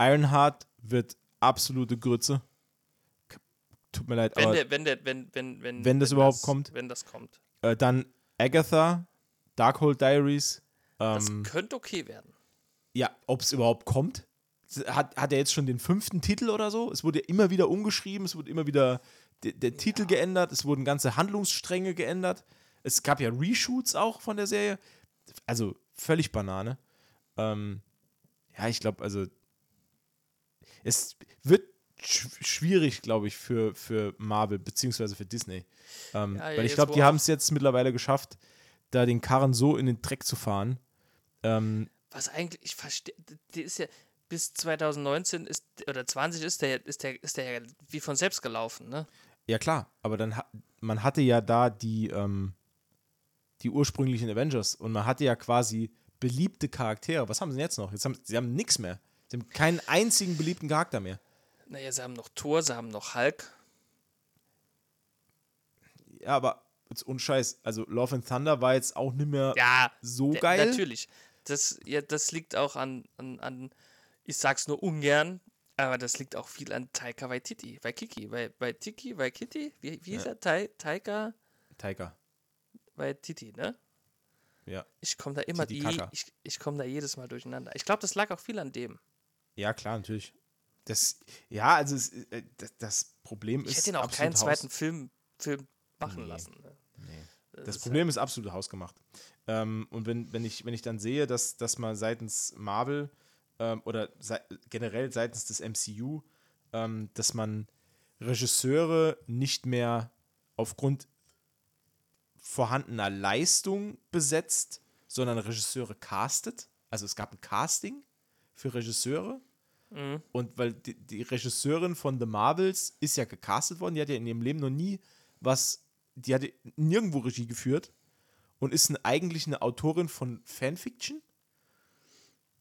Ironheart wird absolute Grütze. Tut mir leid? Wenn aber der, wenn der, wenn, wenn, wenn, Wenn das überhaupt kommt. Wenn das kommt. äh, dann Agatha, Darkhold Diaries. Das Ähm, könnte okay werden. ja, ob es überhaupt kommt. Hat, hat er jetzt schon den fünften Titel oder so? Es wurde immer wieder umgeschrieben, es wurde immer wieder der, der Titel geändert, es wurden ganze Handlungsstränge geändert. Es gab ja Reshoots auch von der Serie. Also völlig Banane. Ähm, ja, ich glaube, also es wird sch schwierig, glaube ich, für, für Marvel beziehungsweise für Disney. Ähm, Ja, weil ich glaube, die haben es jetzt mittlerweile geschafft, da den Karren so in den Dreck zu fahren. Ähm, Was eigentlich, ich verstehe, die ist ja, bis 2019 ist, oder 20 ist der, ist der, ist der ja wie von selbst gelaufen, ne? Ja, klar, aber dann man hatte ja da die, ähm, die ursprünglichen Avengers und man hatte ja quasi beliebte Charaktere. Was haben sie denn jetzt noch? Jetzt haben, sie haben nichts mehr. Sie haben keinen einzigen beliebten Charakter mehr. Naja, sie haben noch Thor, sie haben noch Hulk. Ja, aber jetzt unscheiß. Also Love and Thunder war jetzt auch nicht mehr Ja, so geil. Natürlich. Das, ja, das liegt auch an, an, an, ich sag's nur ungern, aber das liegt auch viel an Taika Waititi. Waikiki, Wai- Waitiki, Waikiti? Wie, wie hieß er? Tai, Taika Tiger. Waititi, ne? Ja. Ich komme da immer, die, Titicaca. ich, ich komme da jedes Mal durcheinander. Ich glaube, das lag auch viel an dem. Ja, klar, natürlich. Das, ja, also es, äh, das, das Problem Ich ist. hätte ihn auch keinen Haus- zweiten Film, Film machen Nee. lassen. Ne? Das ist Problem ist absolut hausgemacht. Ähm, und wenn, wenn, ich, wenn ich dann sehe, dass, dass man seitens Marvel ähm, oder sei, generell seitens des MCU, ähm, dass man Regisseure nicht mehr aufgrund vorhandener Leistung besetzt, sondern Regisseure castet. Also es gab ein Casting für Regisseure. Mhm. Und weil die, die Regisseurin von The Marvels ist ja gecastet worden, die hat ja in ihrem Leben noch nie was, die hatte nirgendwo Regie geführt und ist ein, eigentlich eine Autorin von Fanfiction.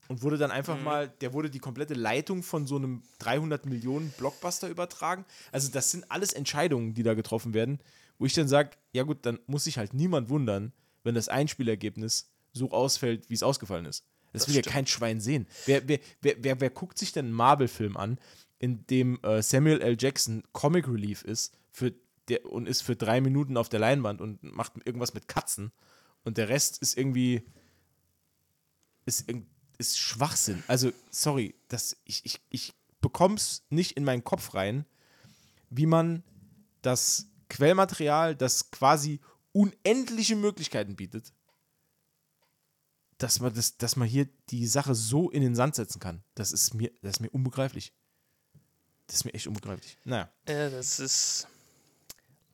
und wurde dann einfach mal, der wurde die komplette Leitung von so einem 300 Millionen Blockbuster übertragen. Also das sind alles Entscheidungen, die da getroffen werden, wo ich dann sage, ja gut, dann muss sich halt niemand wundern, wenn das Einspielergebnis so ausfällt, wie es ausgefallen ist. Das, Das will ja stimmt. kein Schwein sehen. Wer, wer, wer, wer, wer guckt sich denn einen Marvel-Film an, in dem äh, Samuel L. Jackson Comic Relief ist für der, und ist für drei Minuten auf der Leinwand und macht irgendwas mit Katzen und der Rest ist irgendwie ist, ist Schwachsinn. Also, sorry, das, ich, ich, ich bekomm's nicht in meinen Kopf rein, wie man das Quellmaterial, das quasi unendliche Möglichkeiten bietet, dass man, das, dass man hier die Sache so in den Sand setzen kann. Das ist mir, das ist mir unbegreiflich. Das ist mir echt unbegreiflich. Naja. Ja, das ist.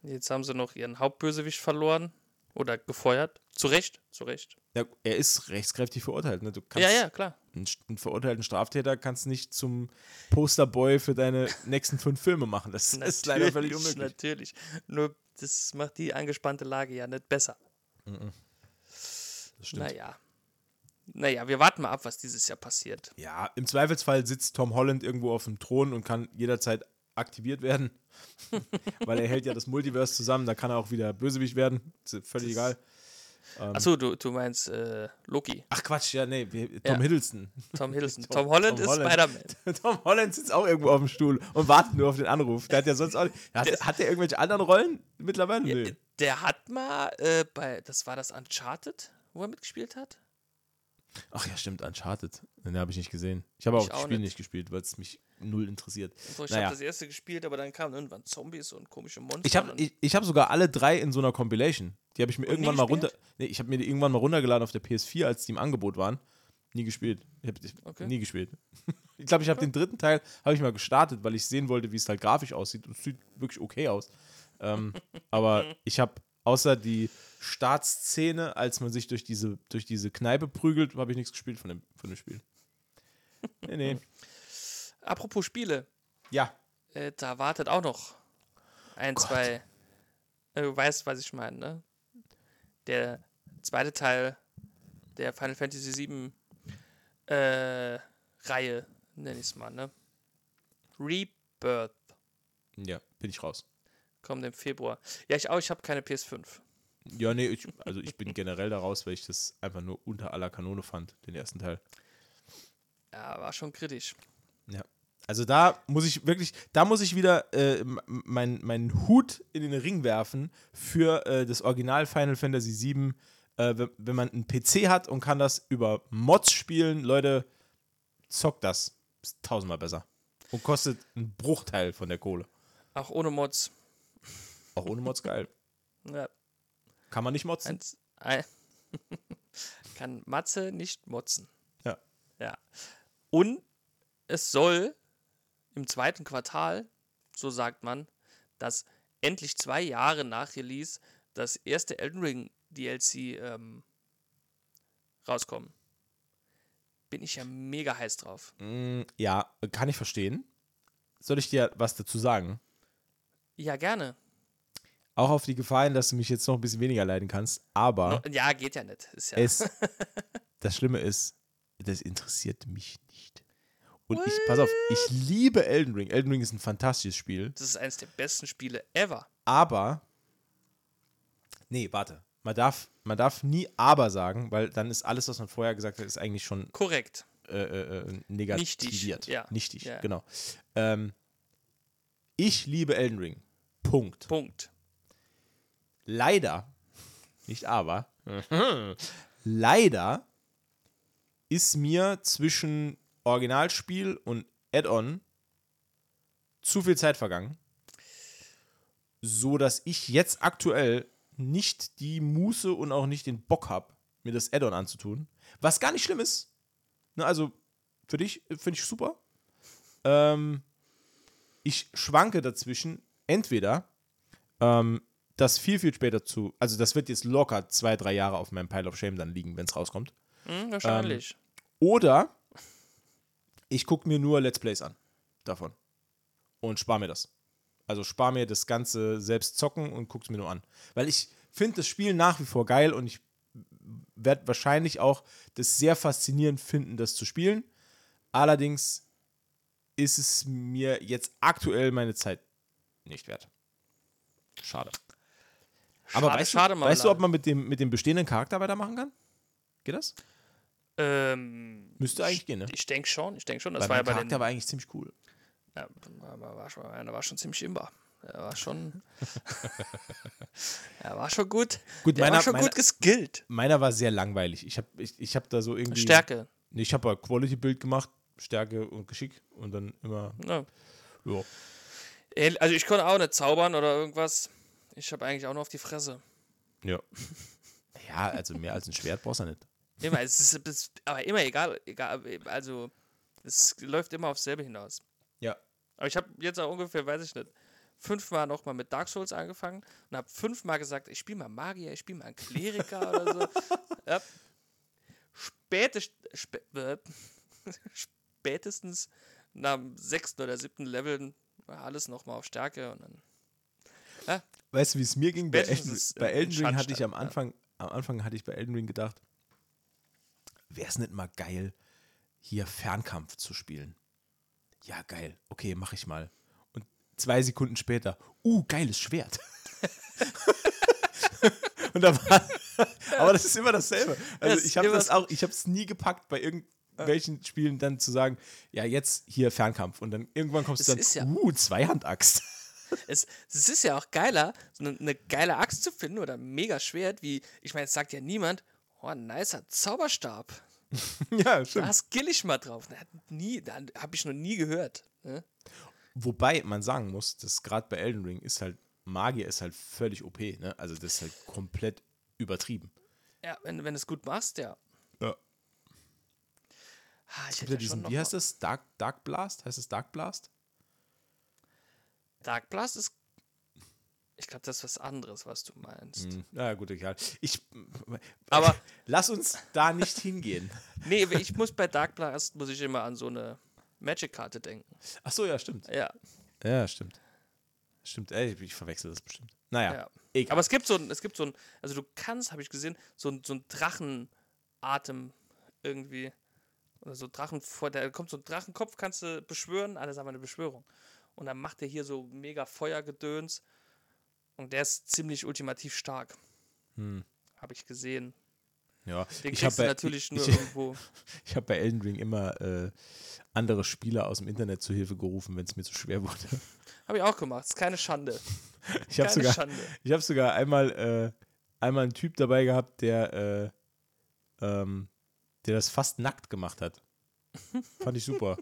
Jetzt haben sie noch ihren Hauptbösewicht verloren oder gefeuert. Zu Recht, zu Recht. Ja, er ist rechtskräftig verurteilt. Ne? Du kannst Ja, ja, klar. Einen, verurteilten Straftäter kannst nicht zum Posterboy für deine nächsten fünf Filme machen. Das ist leider völlig unmöglich. Natürlich. Nur, das macht die angespannte Lage ja nicht besser. Das stimmt. Naja. Naja, wir warten mal ab, was dieses Jahr passiert. Ja, im Zweifelsfall sitzt Tom Holland irgendwo auf dem Thron und kann jederzeit aktiviert werden. Weil er hält ja das Multiverse zusammen, da kann er auch wieder Bösewicht werden. Ist völlig egal. Achso, du, du meinst äh, Loki, Ach Quatsch, ja, nee, wir, Tom Ja. Hiddleston. Tom Hiddleston. Tom- Tom, Holland Tom ist. Spider-Man. Tom Holland sitzt auch irgendwo auf dem Stuhl und wartet nur auf den Anruf. Der hat ja sonst auch nicht. Hat, hat der irgendwelche anderen Rollen mittlerweile? Nö. Der hat mal äh, bei, das war das Uncharted, wo er mitgespielt hat. Ach ja, stimmt, Uncharted. Den habe ich nicht gesehen. Ich habe auch Ich das auch Spiel nicht. nicht gespielt, weil es mich null interessiert. So, ich Naja. habe das erste gespielt, aber dann kamen irgendwann Zombies und komische Monster. Ich habe ich, ich hab sogar alle drei in so einer Compilation. Die habe ich mir Und irgendwann mal runter. Nee, ich habe mir die irgendwann mal runtergeladen auf der PS4, als die im Angebot waren. Nie gespielt. Ich habe Okay. nie gespielt. Ich glaube, ich habe den dritten Teil habe ich mal gestartet, weil ich sehen wollte, wie es halt grafisch aussieht. Und es sieht wirklich okay aus. Ähm, aber ich habe außer die Startszene, als man sich durch diese, durch diese Kneipe prügelt, habe ich nichts gespielt von dem, von dem Spiel. Nee, nee. Apropos Spiele, Ja. äh, da wartet auch noch ein, Gott. zwei. Äh, du weißt, was ich meine, ne? Der zweite Teil der Final Fantasy VII äh, Reihe, nenne ich es mal, ne? Rebirth Ja, bin ich raus. Kommt im Februar. Ja, ich auch, ich habe keine PS5. Ja, nee, ich, also ich bin generell da raus, weil ich das einfach nur unter aller Kanone fand, den ersten Teil. Ja, war schon kritisch. Ja. Also da muss ich wirklich, da muss ich wieder äh, meinen mein Hut in den Ring werfen für äh, das Original Final Fantasy VII. Äh, wenn, wenn man einen PC hat und kann das über Mods spielen, Leute, zockt das. Ist tausendmal besser. Und kostet einen Bruchteil von der Kohle. Auch ohne Mods. Auch ohne Mods geil. Ja, Kann man nicht motzen. eins, ein, kann Matze nicht motzen. Ja. Ja. Und es soll im zweiten Quartal, so sagt man, dass endlich zwei Jahre nach Release das erste Elden Ring DLC ähm, rauskommen. Bin ich ja mega heiß drauf. Mm, ja, kann ich verstehen. Soll ich dir was dazu sagen? Ja, gerne. Auch auf die Gefahr hin, dass du mich jetzt noch ein bisschen weniger leiden kannst. Aber ja, geht ja nicht. Ja, es, das Schlimme ist, das interessiert mich nicht. Und ich, pass auf, ich liebe Elden Ring. Elden Ring ist ein fantastisches Spiel. das ist eines der besten Spiele ever. Aber, nee, warte. Man darf, man darf nie aber sagen, weil dann ist alles, was man vorher gesagt hat, ist eigentlich schon Korrekt. äh, äh, äh, negativiert. ja. Nichtig, Ja. genau. Ähm, ich liebe Elden Ring. Punkt. Punkt. Leider, nicht aber, leider ist mir zwischen Originalspiel und Add-on zu viel Zeit vergangen, so dass ich jetzt aktuell nicht die Muße und auch nicht den Bock habe, mir das Add-on anzutun. Was gar nicht schlimm ist. Ne, also für dich äh, finde ich super. Ähm, ich schwanke dazwischen entweder ähm, das viel, viel später zu, also das wird jetzt locker zwei, drei Jahre auf meinem Pile of Shame dann liegen, wenn es rauskommt. Hm, wahrscheinlich. Oder ich gucke mir nur Let's Plays an davon und spare mir das. Also spare mir das Ganze selbst zocken und gucke es mir nur an. Weil ich finde das Spiel nach wie vor geil und ich werde wahrscheinlich auch das sehr faszinierend finden, das zu spielen. Allerdings ist es mir jetzt aktuell meine Zeit nicht wert. Schade. Aber Schade, weißt, schade, du, weißt du, ob man mit dem, mit dem bestehenden Charakter weitermachen kann? Geht das? Ähm, Müsste eigentlich gehen, ne? Ich denke schon, ich denke schon. Das Weil war ja bei Charakter den. war eigentlich ziemlich cool. Ja, war, schon, er war schon ziemlich imbar. Er war schon. er war schon gut. Gut, Der meiner- war schon meiner- gut geskillt. Meiner war sehr langweilig. Ich habe ich, ich hab da so irgendwie. Stärke. Nee, Ich habe Quality-Bild gemacht, Stärke und Geschick und dann immer. Ja. Ja. Also ich konnte auch nicht zaubern oder irgendwas. Ich habe eigentlich auch nur auf die Fresse. Ja. Ja, also mehr als ein Schwert brauchst du nicht. Immer, es ist, es, aber immer egal, egal, also es läuft immer aufs selbe hinaus. Ja. Aber ich habe jetzt auch ungefähr, weiß ich nicht, fünfmal nochmal mit Dark Souls angefangen und habe fünfmal gesagt, ich spiele mal Magier, ich spiele mal einen Kleriker oder so. Ja. Spätest, spä, äh, spätestens nach dem sechsten oder siebten Level war alles nochmal auf Stärke und dann. Weißt du, wie es mir ging? Bei, Elden, Spätestens bei Elden Ring hatte ich am Anfang, am Anfang hatte ich bei Elden Ring gedacht, wäre es nicht mal geil, hier Fernkampf zu spielen? Ja, geil. Okay, mache ich mal. Und zwei Sekunden später, uh, geiles Schwert. Und da war, aber das ist immer dasselbe. Also Das ich habe das auch, ich habe es nie gepackt bei irgendwelchen Spielen dann zu sagen, ja jetzt hier Fernkampf und dann irgendwann kommst du Das dann, ist ja- uh, Zweihandaxt. Es, es ist ja auch geiler, so eine, eine geile Axt zu finden oder ein mega Schwert, wie, ich meine, es sagt ja niemand, oh, ein nicer Zauberstab. ja, stimmt. Da skill ich mal drauf. Da nie, da habe ich noch nie gehört. Ne? Wobei man sagen muss, dass gerade bei Elden Ring ist halt, Magier ist halt völlig OP, ne? Also das ist halt komplett übertrieben. Ja, wenn, wenn du es gut machst, ja. Ja. Ah, ich Gibt ja diesen, wie heißt das? Dark, Dark Blast? Heißt es Dark Blast? Dark Blast ist, ich glaube, das ist was anderes, was du meinst. Hm, Na gut, egal. Ich, Aber- lass uns da nicht hingehen. Nee, ich muss bei Dark Blast, muss ich immer an so eine Magic-Karte denken. Ach so, ja, stimmt. Ja, Ja, stimmt. Stimmt, ey, ich verwechsel das bestimmt. Naja, ja. egal. Aber es gibt so ein, es gibt so ein, also du kannst, habe ich gesehen, so ein, so ein Drachenatem irgendwie. Oder so Drachen vor, da kommt so ein Drachenkopf, kannst du beschwören, alles aber eine Beschwörung. Und dann macht der hier so mega Feuergedöns. Und der ist ziemlich ultimativ stark. Hm. Habe ich gesehen. ja. Den ich habe kriegst du bei, natürlich nur ich, irgendwo. ich hab bei Elden Ring immer äh, andere Spieler aus dem Internet zu Hilfe gerufen, wenn es mir zu schwer wurde. Habe ich auch gemacht. Ist keine Schande. Ich habe sogar, Schande. Ich habe sogar einmal, äh, einmal einen Typ dabei gehabt, der, äh, ähm, der das fast nackt gemacht hat. Fand ich super.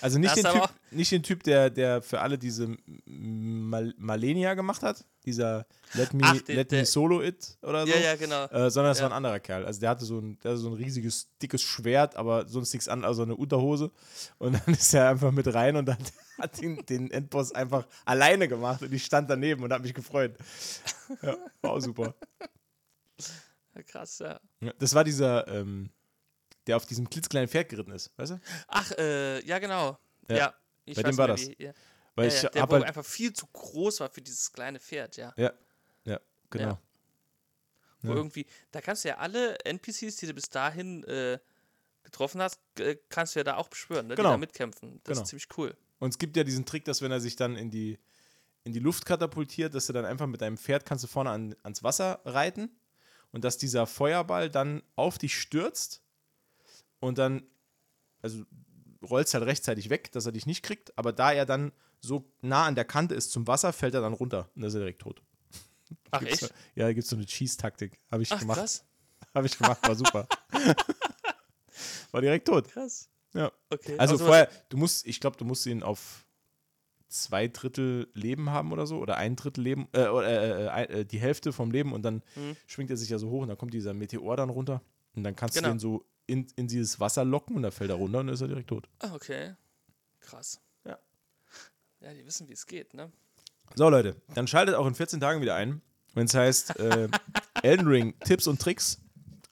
Also nicht Das den, typ, nicht den Typ, der, der für alle diese Mal Malenia gemacht hat, dieser Let Me, Ach, der- Let Me Solo It oder so, Ja, ja, genau. äh, sondern es Ja. war ein anderer Kerl. Also der hatte so ein, der hatte so ein riesiges, dickes Schwert, aber sonst nichts an, also eine Unterhose. Und dann ist er einfach mit rein und hat, hat den, den Endboss einfach alleine gemacht und ich stand daneben und habe mich gefreut. Ja, war auch super. Krass, ja. Ja, Das war dieser, ähm, der auf diesem klitzkleinen Pferd geritten ist, weißt du? Ach, äh, ja, genau. Ja. Ja. Bei dem war das. Wie, ja. Weil ja, der, halt, einfach viel zu groß war für dieses kleine Pferd, ja. ja, ja, genau. Wo irgendwie, da kannst du ja alle NPCs, die du bis dahin äh, getroffen hast, äh, kannst du ja da auch beschwören, ne? Genau. die da mitkämpfen. Das Genau. ist ziemlich cool. Und es gibt ja diesen Trick, dass wenn er sich dann in die, in die Luft katapultiert, dass du dann einfach mit deinem Pferd kannst du vorne an, ans Wasser reiten und dass dieser Feuerball dann auf dich stürzt und dann, also rollst halt rechtzeitig weg, dass er dich nicht kriegt, aber da er dann so nah an der Kante ist zum Wasser, fällt er dann runter und dann ist er direkt tot. Ach, Gibt's echt? So, ja, da gibt es so eine Cheese-Taktik. Habe ich Ach, gemacht. krass. Habe ich gemacht, war super. war direkt tot. Krass. Ja. Okay. Also sowas- vorher, du musst, ich glaube, du musst ihn auf zwei Drittel Leben haben oder so, oder ein Drittel Leben, äh, oder äh, äh, äh, die Hälfte vom Leben und dann Mhm. schwingt er sich ja so hoch und dann kommt dieser Meteor dann runter und dann kannst Genau. du den so in, in dieses Wasser locken und dann fällt er runter und dann ist er direkt tot. Ah, okay. Krass. Ja. Ja, die wissen, wie es geht, ne? So Leute, dann schaltet auch in 14 Tagen wieder ein, wenn es heißt äh, Elden Ring Tipps und Tricks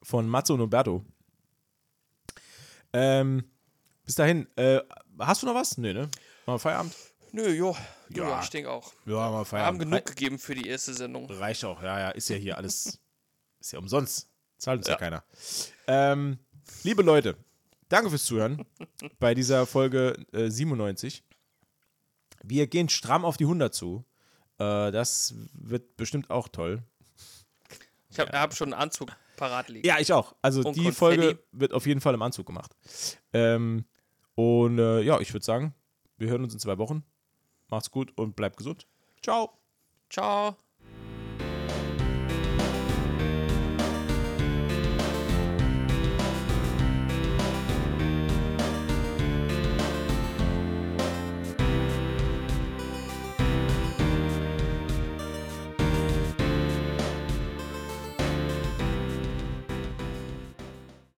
von Matzo und Umberto. Ähm, bis dahin, äh, hast du noch was? Nee, ne? Machen wir Feierabend? Nö, jo. Ja. Ja, ich denke auch. Ja, machen wir Wir haben Feierabend. genug gegeben für die erste Sendung. Reicht auch, ja, ja, ist ja hier alles, ist ja umsonst. Zahlt uns ja, Ja. keiner. Ähm, liebe Leute, danke fürs Zuhören bei dieser Folge äh, 97. Wir gehen stramm auf die 100 zu. Äh, das wird bestimmt auch toll. Ich habe hab schon einen Anzug parat liegen. Ja, ich auch. Also Und die Konfetti. Folge wird auf jeden Fall im Anzug gemacht. Ähm, und äh, ja, ich würde sagen, wir hören uns in zwei Wochen. Macht's gut und bleibt gesund. Ciao. Ciao.